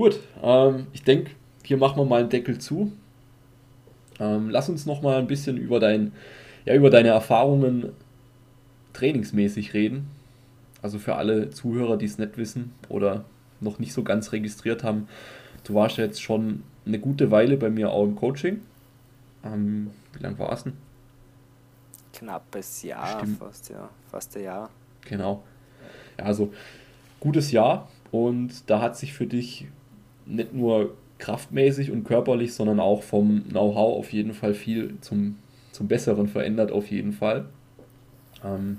Gut, ähm, ich denke, hier machen wir mal einen Deckel zu. Ähm, lass uns noch mal ein bisschen über, dein, ja, über deine Erfahrungen trainingsmäßig reden. Also für alle Zuhörer, die es nicht wissen oder noch nicht so ganz registriert haben, du warst ja jetzt schon eine gute Weile bei mir auch im Coaching. Ähm, wie lange war es denn? Knappes Jahr, Stimmt. fast, ja. Fast ein Jahr. Genau. Ja, also gutes Jahr und da hat sich für dich nicht nur kraftmäßig und körperlich, sondern auch vom Know-how auf jeden Fall viel zum, zum Besseren verändert, auf jeden Fall. Ähm,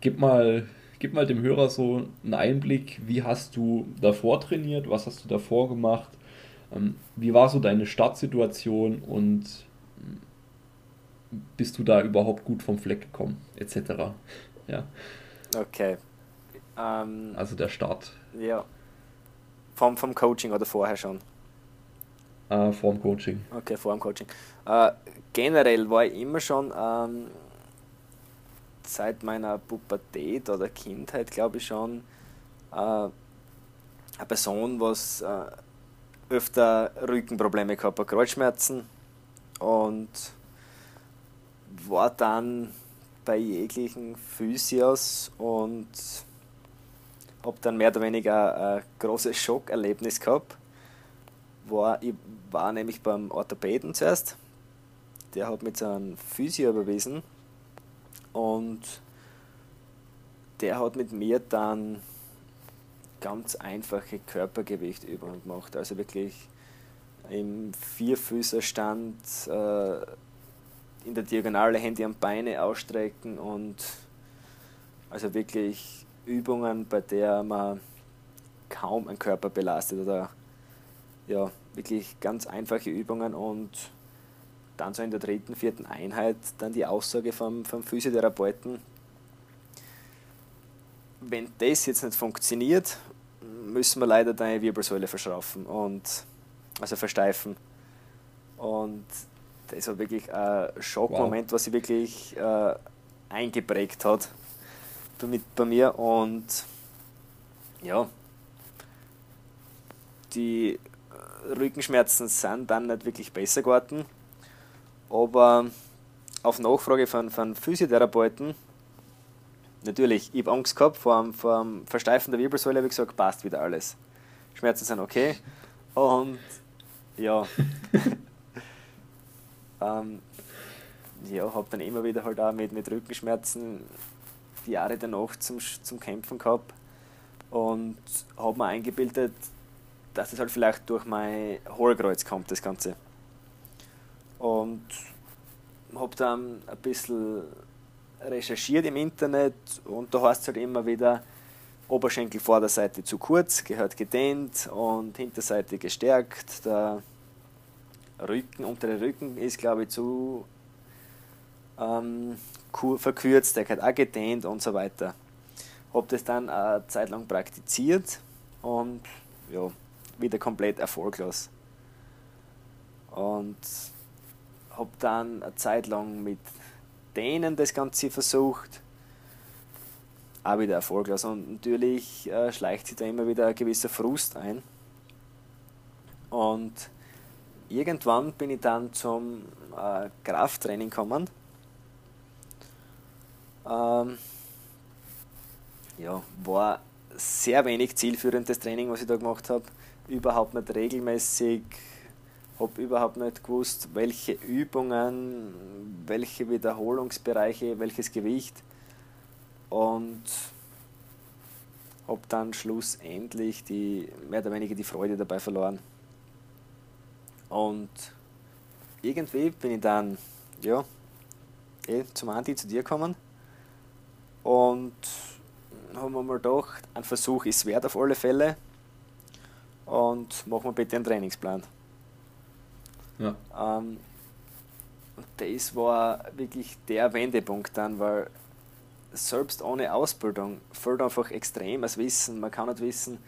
gib mal gib mal dem Hörer so einen Einblick, wie hast du davor trainiert, was hast du davor gemacht, ähm, wie war so deine Startsituation und ähm, bist du da überhaupt gut vom Fleck gekommen, etc. Ja. Okay. Ähm, also der Start. Ja. Vom, vom Coaching oder vorher schon? Äh, vor dem Coaching. Okay, vor dem Coaching. Äh, generell war ich immer schon ähm, seit meiner Pubertät oder Kindheit, glaube ich schon, äh, eine Person, was äh, öfter Rückenprobleme gehabt hat, Kreuzschmerzen und war dann bei jeglichen Physios und habe dann mehr oder weniger ein großes Schockerlebnis gehabt. War, ich war nämlich beim Orthopäden zuerst. Der hat mit so einem Physio überwiesen und der hat mit mir dann ganz einfache Körpergewichtübungen gemacht. Also wirklich im Vierfüßerstand äh, in der Diagonale Hände am Beine ausstrecken und also wirklich Übungen, bei der man kaum einen Körper belastet oder ja, wirklich ganz einfache Übungen und dann so in der dritten, vierten Einheit dann die Aussage vom, vom Physiotherapeuten, wenn das jetzt nicht funktioniert, müssen wir leider deine Wirbelsäule verschraufen und also versteifen. Und das war wirklich ein Schockmoment, wow. was sich wirklich äh, eingeprägt hat bei, bei mir. Und ja, die Rückenschmerzen sind dann nicht wirklich besser geworden. Aber auf Nachfrage von, von Physiotherapeuten, natürlich, ich habe Angst gehabt vor dem, vor dem Versteifen der Wirbelsäule, habe ich gesagt, passt wieder alles. Schmerzen sind okay. Und ja, ähm, ja, habe dann immer wieder halt auch mit, mit Rückenschmerzen Jahre danach zum, zum Kämpfen gehabt und habe mir eingebildet, dass es halt vielleicht durch mein Hohlkreuz kommt, das Ganze. Und habe dann ein bisschen recherchiert im Internet und da heißt es halt immer wieder, Oberschenkel Vorderseite zu kurz, gehört gedehnt und Hinterseite gestärkt. Der Rücken, untere Rücken ist glaube ich zu ähm, verkürzt, der gehört auch gedehnt und so weiter. Habe das dann eine Zeit lang praktiziert und ja, wieder komplett erfolglos. Und habe dann eine Zeit lang mit denen das Ganze versucht, auch wieder erfolglos. Und natürlich äh, schleicht sich da immer wieder ein gewisser Frust ein. Und irgendwann bin ich dann zum äh, Krafttraining gekommen. Ähm, ja, war sehr wenig zielführendes Training, was ich da gemacht habe. Überhaupt nicht regelmäßig habe überhaupt nicht gewusst, welche Übungen, welche Wiederholungsbereiche, welches Gewicht und habe dann schlussendlich die, mehr oder weniger die Freude dabei verloren. Und irgendwie bin ich dann ja, eh zum Andi zu dir gekommen und haben wir mal gedacht, ein Versuch ist wert auf alle Fälle und machen wir bitte einen Trainingsplan. Ja. Ähm, und das war wirklich der Wendepunkt dann, weil selbst ohne Ausbildung fehlt einfach extrem das Wissen. Man kann nicht wissen,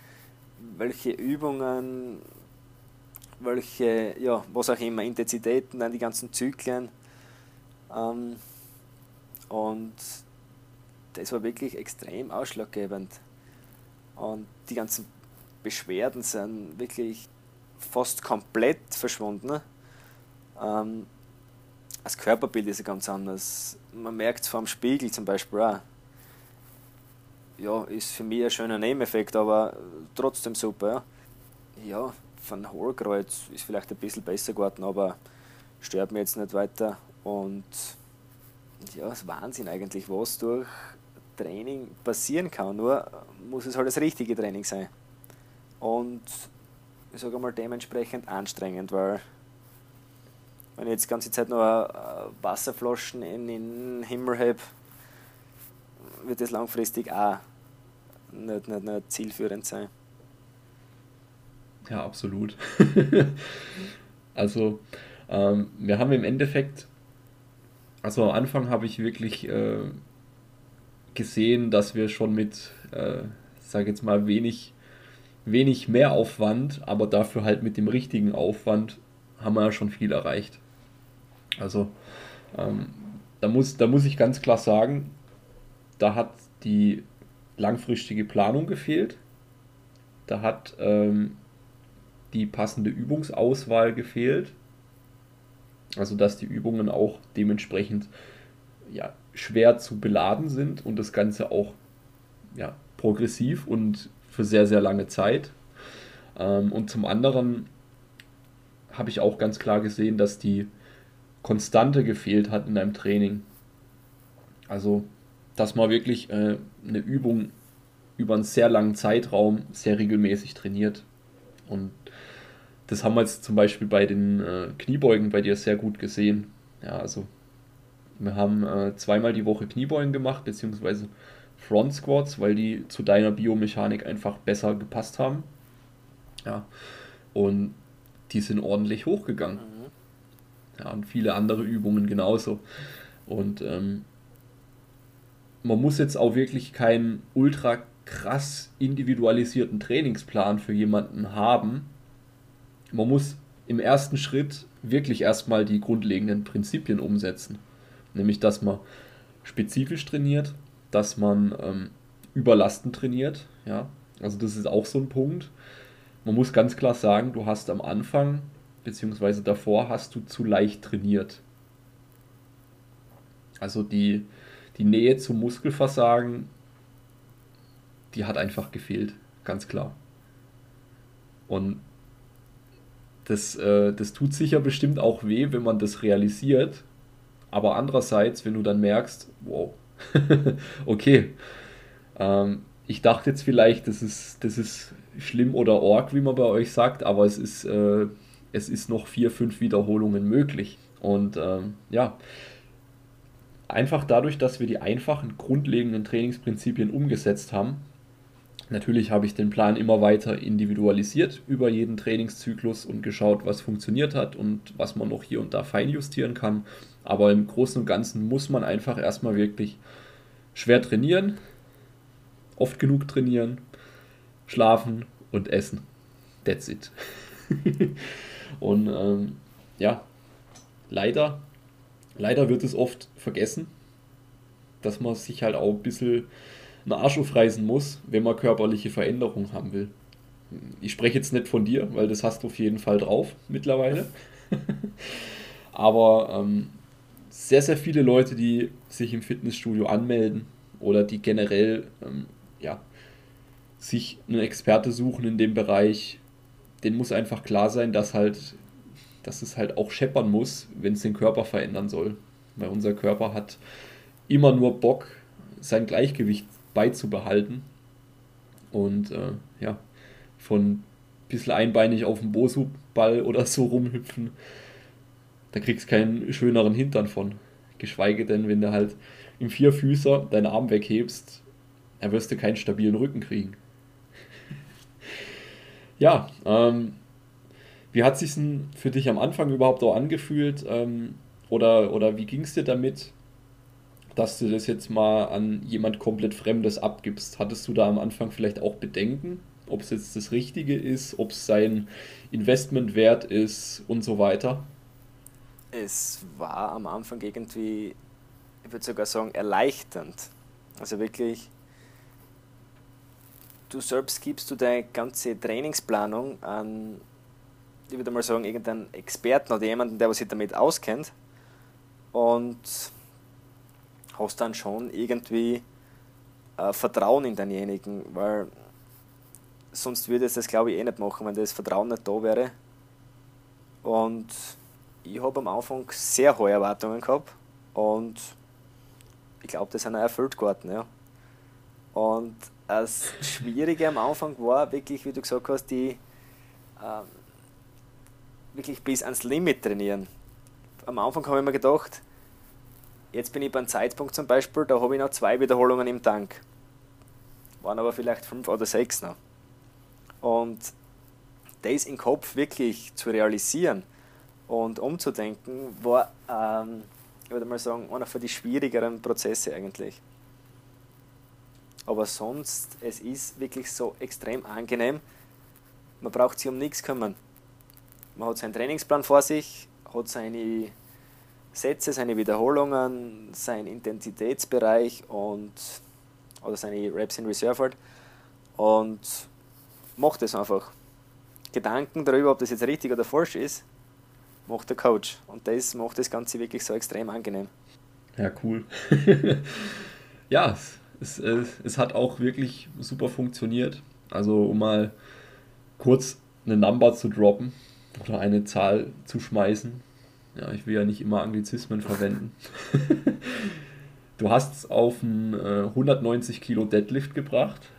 welche Übungen, welche, ja, was auch immer, Intensitäten, dann die ganzen Zyklen. Ähm, und das war wirklich extrem ausschlaggebend. Und die ganzen Beschwerden sind wirklich fast komplett verschwunden. Ähm, das Körperbild ist ja ganz anders. Man merkt es vor dem Spiegel zum Beispiel auch. Ja, ist für mich ein schöner Nebeneffekt, aber trotzdem super. Ja, ja von Hohlkreuz ist vielleicht ein bisschen besser geworden, aber stört mir jetzt nicht weiter. Und ja, es ist Wahnsinn eigentlich, was durch Training passieren kann. Nur muss es halt das richtige Training sein. Und ich sage mal dementsprechend anstrengend, weil wenn ich jetzt die ganze Zeit nur Wasserflaschen in den Himmel habe, wird das langfristig auch nicht, nicht, nicht zielführend sein. Ja, absolut. also, ähm, wir haben im Endeffekt, also am Anfang habe ich wirklich äh, gesehen, dass wir schon mit, äh, sage jetzt mal, wenig, wenig mehr Aufwand, aber dafür halt mit dem richtigen Aufwand haben wir ja schon viel erreicht. Also ähm, da, muss, da muss ich ganz klar sagen, da hat die langfristige Planung gefehlt. Da hat ähm, die passende Übungsauswahl gefehlt. Also dass die Übungen auch dementsprechend ja, schwer zu beladen sind und das Ganze auch ja, progressiv und für sehr, sehr lange Zeit. Ähm, und zum anderen habe ich auch ganz klar gesehen, dass die Konstante gefehlt hat in einem Training. Also, dass man wirklich äh, eine Übung über einen sehr langen Zeitraum sehr regelmäßig trainiert. Und das haben wir jetzt zum Beispiel bei den äh, Kniebeugen bei dir sehr gut gesehen. Ja, also wir haben äh, zweimal die Woche Kniebeugen gemacht, beziehungsweise Front Squats, weil die zu deiner Biomechanik einfach besser gepasst haben. Ja, und die sind ordentlich hochgegangen. Mhm. Ja, und viele andere Übungen genauso. Und ähm, man muss jetzt auch wirklich keinen ultra krass individualisierten Trainingsplan für jemanden haben. Man muss im ersten Schritt wirklich erstmal die grundlegenden Prinzipien umsetzen. Nämlich, dass man spezifisch trainiert, dass man ähm, Überlasten trainiert. Ja? Also das ist auch so ein Punkt. Man muss ganz klar sagen, du hast am Anfang beziehungsweise davor hast du zu leicht trainiert. Also die, die Nähe zum Muskelversagen, die hat einfach gefehlt, ganz klar. Und das, äh, das tut sicher bestimmt auch weh, wenn man das realisiert. Aber andererseits, wenn du dann merkst, wow, okay, ähm, ich dachte jetzt vielleicht, das ist, das ist schlimm oder org, wie man bei euch sagt, aber es ist, äh, es ist noch vier, fünf Wiederholungen möglich. Und ähm, ja, einfach dadurch, dass wir die einfachen, grundlegenden Trainingsprinzipien umgesetzt haben, Natürlich habe ich den Plan immer weiter individualisiert über jeden Trainingszyklus und geschaut, was funktioniert hat und was man noch hier und da feinjustieren kann. Aber im Großen und Ganzen muss man einfach erstmal wirklich schwer trainieren, oft genug trainieren, schlafen und essen. That's it. und ähm, ja, leider, leider wird es oft vergessen, dass man sich halt auch ein bisschen einen Arsch aufreißen muss, wenn man körperliche Veränderungen haben will. Ich spreche jetzt nicht von dir, weil das hast du auf jeden Fall drauf mittlerweile. Aber ähm, sehr, sehr viele Leute, die sich im Fitnessstudio anmelden oder die generell ähm, ja, sich einen Experte suchen in dem Bereich, denen muss einfach klar sein, dass halt, dass es halt auch scheppern muss, wenn es den Körper verändern soll. Weil unser Körper hat immer nur Bock, sein Gleichgewicht beizubehalten. Und äh, ja, von ein bisschen einbeinig auf dem Bosu-Ball oder so rumhüpfen, da kriegst du keinen schöneren Hintern von. Geschweige denn, wenn du halt im Vierfüßer deinen Arm weghebst, dann wirst du keinen stabilen Rücken kriegen. ja, ähm, wie hat sich denn für dich am Anfang überhaupt auch angefühlt? Ähm, oder, oder wie ging es dir damit, dass du das jetzt mal an jemand komplett Fremdes abgibst. Hattest du da am Anfang vielleicht auch Bedenken, ob es jetzt das Richtige ist, ob es sein Investment wert ist und so weiter? Es war am Anfang irgendwie, ich würde sogar sagen, erleichternd. Also wirklich, du selbst gibst du deine ganze Trainingsplanung an, ich würde mal sagen, irgendeinen Experten oder jemanden, der sich damit auskennt. Und hast dann schon irgendwie äh, Vertrauen in denjenigen, weil sonst würde es das glaube ich eh nicht machen, wenn das Vertrauen nicht da wäre. Und ich habe am Anfang sehr hohe Erwartungen gehabt und ich glaube, das sind auch erfüllt geworden. Ja. Und das Schwierige am Anfang war wirklich, wie du gesagt hast, die ähm, wirklich bis ans Limit trainieren. Am Anfang habe ich mir gedacht, Jetzt bin ich beim Zeitpunkt zum Beispiel, da habe ich noch zwei Wiederholungen im Tank. Waren aber vielleicht fünf oder sechs noch. Und das im Kopf wirklich zu realisieren und umzudenken, war, ähm, ich würde mal sagen, einer von den schwierigeren Prozesse eigentlich. Aber sonst, es ist wirklich so extrem angenehm. Man braucht sich um nichts kümmern. Man hat seinen Trainingsplan vor sich, hat seine Sätze, seine Wiederholungen, sein Intensitätsbereich und oder seine Reps in Reserve halt und macht es einfach. Gedanken darüber, ob das jetzt richtig oder falsch ist, macht der Coach und das macht das Ganze wirklich so extrem angenehm. Ja, cool. ja, es, es, es hat auch wirklich super funktioniert. Also um mal kurz eine Number zu droppen oder eine Zahl zu schmeißen. Ja, ich will ja nicht immer Anglizismen verwenden. du hast es auf einen äh, 190 Kilo Deadlift gebracht.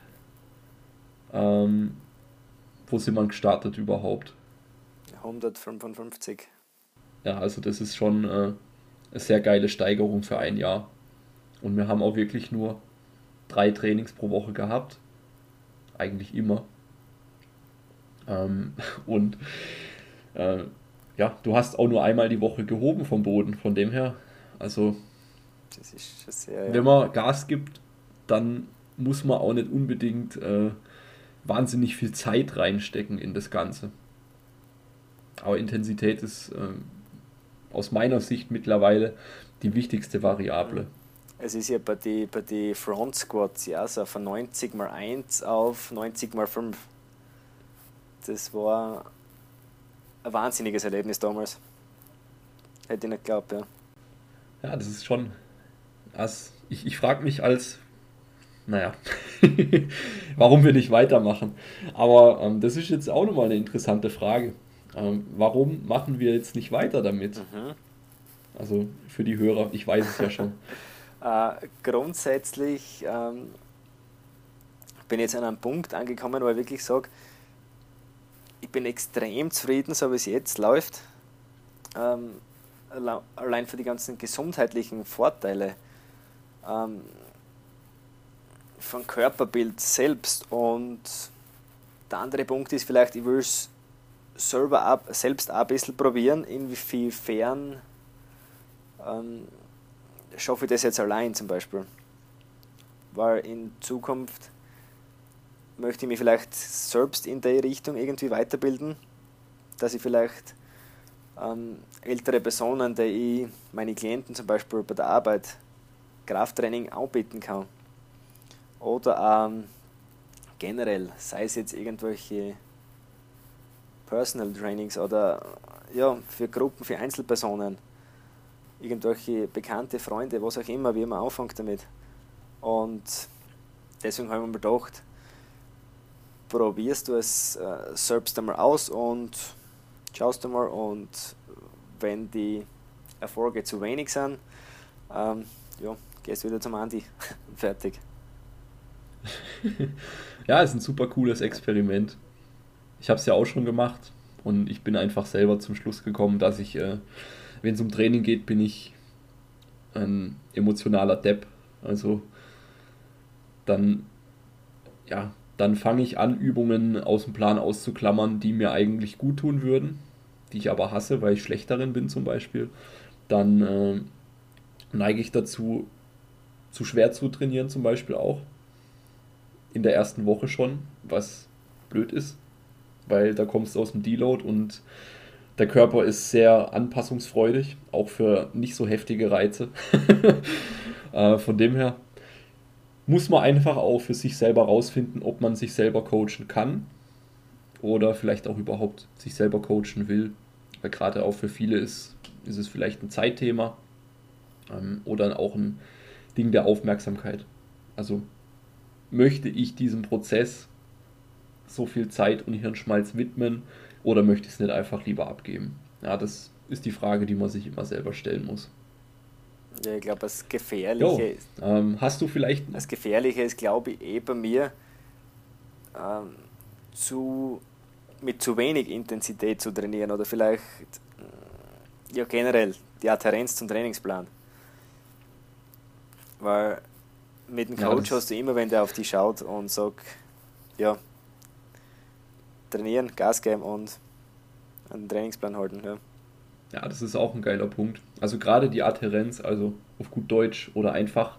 Ähm, wo sind wir gestartet überhaupt? 155. Ja, also das ist schon äh, eine sehr geile Steigerung für ein Jahr. Und wir haben auch wirklich nur drei Trainings pro Woche gehabt. Eigentlich immer. Ähm, und äh, ja, du hast auch nur einmal die Woche gehoben vom Boden, von dem her. Also, sehr, ja. wenn man Gas gibt, dann muss man auch nicht unbedingt äh, wahnsinnig viel Zeit reinstecken in das Ganze. Aber Intensität ist äh, aus meiner Sicht mittlerweile die wichtigste Variable. Es ist ja bei den bei die Front Squats ja so von 90 mal 1 auf 90 mal 5. Das war ein wahnsinniges Erlebnis damals. Hätte ich nicht geglaubt, ja. Ja, das ist schon. Also ich ich frage mich als, naja, warum wir nicht weitermachen. Aber ähm, das ist jetzt auch nochmal eine interessante Frage. Ähm, warum machen wir jetzt nicht weiter damit? Mhm. Also für die Hörer, ich weiß es ja schon. äh, grundsätzlich ähm, bin ich jetzt an einem Punkt angekommen, wo ich wirklich sage, ich bin extrem zufrieden, so wie es jetzt läuft. Ähm, allein für die ganzen gesundheitlichen Vorteile ähm, von Körperbild selbst. Und der andere Punkt ist vielleicht, ich will es selber ab, selbst auch ein bisschen probieren, inwiefern ähm, schaffe ich das jetzt allein zum Beispiel. Weil in Zukunft möchte ich mich vielleicht selbst in der Richtung irgendwie weiterbilden, dass ich vielleicht ähm, ältere Personen, die ich meine Klienten zum Beispiel bei der Arbeit Krafttraining anbieten kann. Oder ähm, generell, sei es jetzt irgendwelche Personal Trainings oder ja, für Gruppen, für Einzelpersonen, irgendwelche bekannte Freunde, was auch immer, wie man anfängt damit. Und deswegen haben wir mir gedacht, probierst du es äh, selbst einmal aus und schaust einmal und wenn die Erfolge zu wenig sind, ähm, ja, gehst wieder zum Andi. Fertig. ja, ist ein super cooles Experiment. Ich habe es ja auch schon gemacht und ich bin einfach selber zum Schluss gekommen, dass ich, äh, wenn es um Training geht, bin ich ein emotionaler Depp. Also dann, ja, dann fange ich an, Übungen aus dem Plan auszuklammern, die mir eigentlich gut tun würden, die ich aber hasse, weil ich schlecht darin bin zum Beispiel. Dann äh, neige ich dazu, zu schwer zu trainieren zum Beispiel auch. In der ersten Woche schon, was blöd ist, weil da kommst du aus dem Deload und der Körper ist sehr anpassungsfreudig, auch für nicht so heftige Reize. äh, von dem her muss man einfach auch für sich selber rausfinden, ob man sich selber coachen kann oder vielleicht auch überhaupt sich selber coachen will. Weil gerade auch für viele ist, ist es vielleicht ein Zeitthema ähm, oder auch ein Ding der Aufmerksamkeit. Also möchte ich diesem Prozess so viel Zeit und Hirnschmalz widmen oder möchte ich es nicht einfach lieber abgeben? Ja, das ist die Frage, die man sich immer selber stellen muss. Ja, ich glaube, das Gefährliche ist. Ähm, hast du vielleicht. Das Gefährliche ist, glaube ich, eh bei mir ähm, zu, mit zu wenig Intensität zu trainieren oder vielleicht ja generell die Adherenz zum Trainingsplan. Weil mit dem Coach ja, hast du immer, wenn der auf dich schaut und sagt, ja, trainieren, Gas geben und einen Trainingsplan halten. Ja. ja, das ist auch ein geiler Punkt. Also gerade die Adherenz, also auf gut Deutsch oder einfach,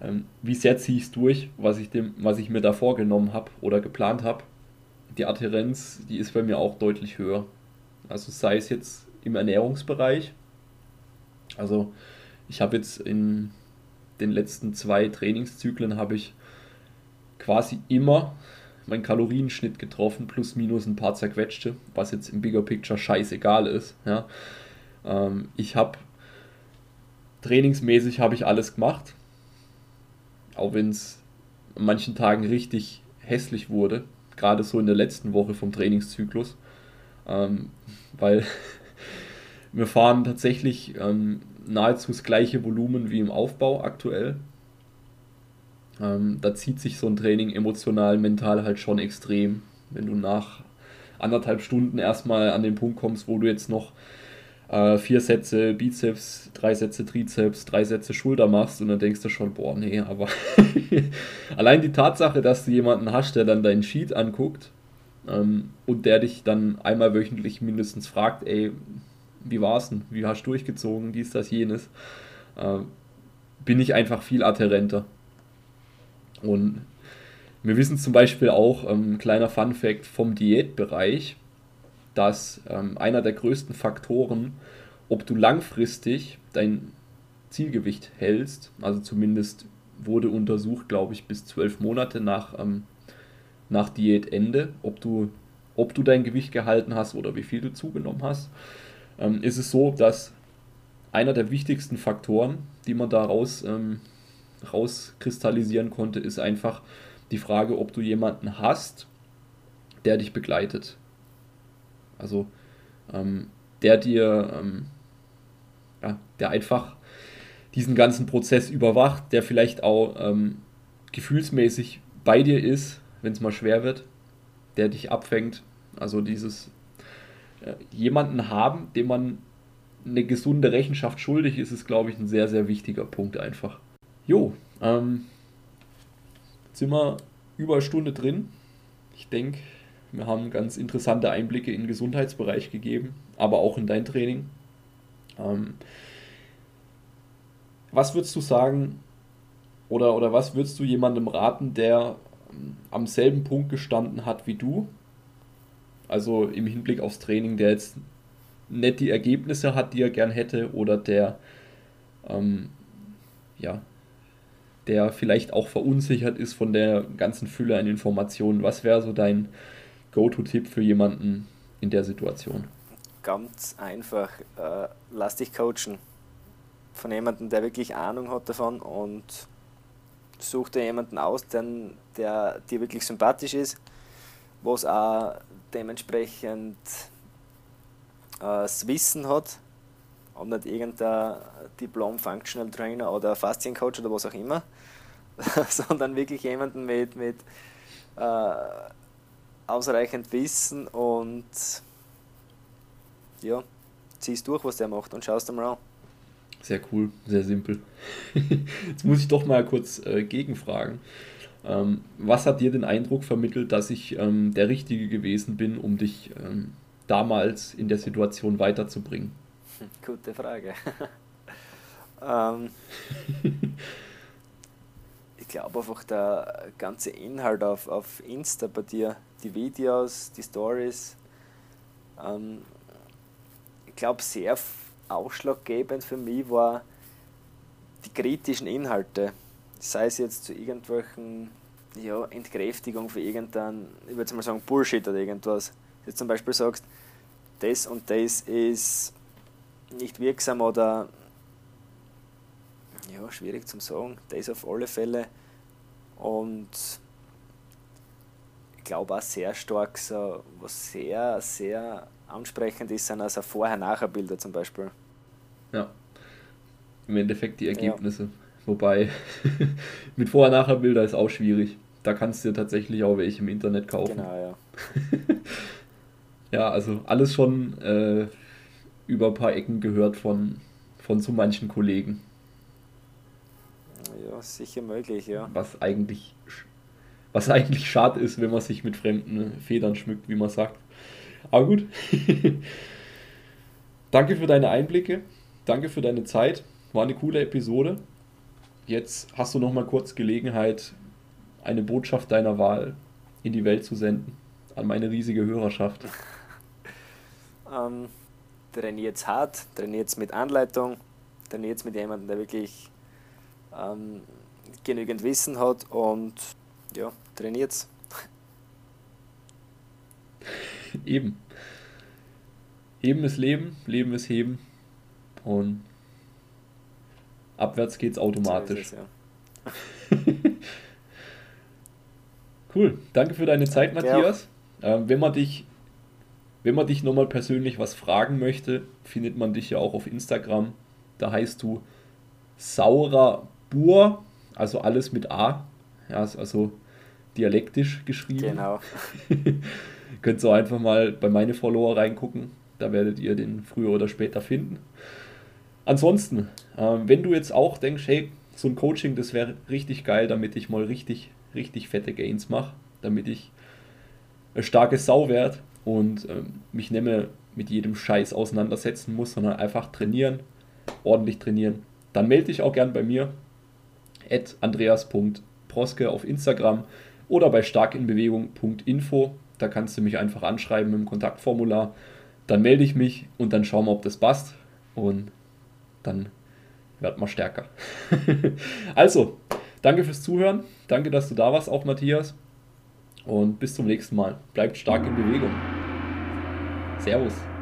ähm, wie sehr ziehe ich es durch, was ich, dem, was ich mir da vorgenommen habe oder geplant habe. Die Adherenz, die ist bei mir auch deutlich höher. Also sei es jetzt im Ernährungsbereich. Also ich habe jetzt in den letzten zwei Trainingszyklen habe ich quasi immer meinen Kalorienschnitt getroffen, plus minus ein paar zerquetschte, was jetzt im Bigger Picture scheißegal ist. Ja. Ähm, ich habe trainingsmäßig habe ich alles gemacht, auch wenn es an manchen Tagen richtig hässlich wurde, gerade so in der letzten Woche vom Trainingszyklus, ähm, weil wir fahren tatsächlich ähm, nahezu das gleiche Volumen wie im Aufbau aktuell. Ähm, da zieht sich so ein Training emotional, mental halt schon extrem. Wenn du nach anderthalb Stunden erstmal an den Punkt kommst, wo du jetzt noch äh, vier Sätze Bizeps, drei Sätze Trizeps, drei Sätze Schulter machst und dann denkst du schon, boah, nee, aber allein die Tatsache, dass du jemanden hast, der dann deinen Sheet anguckt ähm, und der dich dann einmal wöchentlich mindestens fragt, ey, wie war's denn? Wie hast du durchgezogen? Dies, das, jenes. Äh, bin ich einfach viel adherenter. Und wir wissen zum Beispiel auch, ähm, kleiner Fun Fact vom Diätbereich, dass ähm, einer der größten Faktoren, ob du langfristig dein Zielgewicht hältst, also zumindest wurde untersucht, glaube ich, bis zwölf Monate nach, ähm, nach Diätende, ob du, ob du dein Gewicht gehalten hast oder wie viel du zugenommen hast, ähm, ist es so, dass einer der wichtigsten Faktoren, die man daraus ähm, rauskristallisieren konnte, ist einfach die Frage, ob du jemanden hast, der dich begleitet. Also ähm, der dir, ähm, ja, der einfach diesen ganzen Prozess überwacht, der vielleicht auch ähm, gefühlsmäßig bei dir ist, wenn es mal schwer wird, der dich abfängt. Also dieses äh, jemanden haben, dem man eine gesunde Rechenschaft schuldig ist, ist, glaube ich, ein sehr, sehr wichtiger Punkt einfach. Jo, ähm, jetzt sind wir über eine Stunde drin. Ich denke, wir haben ganz interessante Einblicke in den Gesundheitsbereich gegeben, aber auch in dein Training. Ähm, was würdest du sagen, oder, oder was würdest du jemandem raten, der ähm, am selben Punkt gestanden hat wie du? Also im Hinblick aufs Training, der jetzt nicht die Ergebnisse hat, die er gern hätte, oder der ähm, ja, der vielleicht auch verunsichert ist von der ganzen Fülle an Informationen. Was wäre so dein Go-To-Tipp für jemanden in der Situation? Ganz einfach, äh, lass dich coachen von jemandem, der wirklich Ahnung hat davon und such dir jemanden aus, der, der dir wirklich sympathisch ist, wo es auch dementsprechend äh, das Wissen hat und nicht irgendein Diplom Functional Trainer oder Fasziencoach oder was auch immer, sondern wirklich jemanden mit, mit äh, ausreichend Wissen und ja, ziehst durch, was der macht und schaust mal an. Sehr cool, sehr simpel. Jetzt muss ich doch mal kurz äh, gegenfragen. Ähm, was hat dir den Eindruck vermittelt, dass ich ähm, der Richtige gewesen bin, um dich ähm, damals in der Situation weiterzubringen? Gute Frage. ähm, ich glaube einfach der ganze Inhalt auf, auf Insta bei dir, die Videos, die Stories, ähm, ich glaube sehr ausschlaggebend für mich war die kritischen Inhalte, sei es jetzt zu irgendwelchen ja, Entkräftigung für irgendeinen, ich würde mal sagen, Bullshit oder irgendwas. Jetzt zum Beispiel sagst, das und das ist nicht wirksam oder ja, schwierig zu sagen. Das auf alle Fälle. Und ich glaube auch sehr stark, so, was sehr, sehr ansprechend ist, sind also Vorher-Nachher-Bilder zum Beispiel. Ja. Im Endeffekt die Ergebnisse. Ja. Wobei, mit Vorher-Nachher-Bilder ist auch schwierig. Da kannst du dir tatsächlich auch welche im Internet kaufen. Genau, ja. ja, also alles schon äh, über ein paar Ecken gehört von, von so manchen Kollegen. Ja, sicher möglich, ja. Was eigentlich, was eigentlich schade ist, wenn man sich mit fremden Federn schmückt, wie man sagt. Aber gut. Danke für deine Einblicke. Danke für deine Zeit. War eine coole Episode. Jetzt hast du noch mal kurz Gelegenheit, eine Botschaft deiner Wahl in die Welt zu senden an meine riesige Hörerschaft. ähm, trainiert hart, trainiert mit Anleitung, trainiert mit jemandem, der wirklich ähm, genügend Wissen hat und ja, trainiert Eben. Heben ist Leben, Leben ist Heben und abwärts geht's automatisch. So es, ja. cool, danke für deine Zeit, Matthias. Ähm, wenn man dich wenn man dich nochmal persönlich was fragen möchte, findet man dich ja auch auf Instagram. Da heißt du Saurer Bur, also alles mit A. Ja, ist also dialektisch geschrieben. Genau. Könnt ihr einfach mal bei meine Follower reingucken. Da werdet ihr den früher oder später finden. Ansonsten, äh, wenn du jetzt auch denkst, hey, so ein Coaching, das wäre richtig geil, damit ich mal richtig, richtig fette Gains mache, damit ich ein starkes Sau werde, und ähm, mich nicht mehr mit jedem Scheiß auseinandersetzen muss, sondern einfach trainieren, ordentlich trainieren, dann melde dich auch gern bei mir, at andreas.proske auf Instagram oder bei starkinbewegung.info. Da kannst du mich einfach anschreiben im Kontaktformular. Dann melde ich mich und dann schauen wir, ob das passt. Und dann wird man stärker. also, danke fürs Zuhören. Danke, dass du da warst, auch Matthias. Und bis zum nächsten Mal. Bleibt stark in Bewegung. Servus.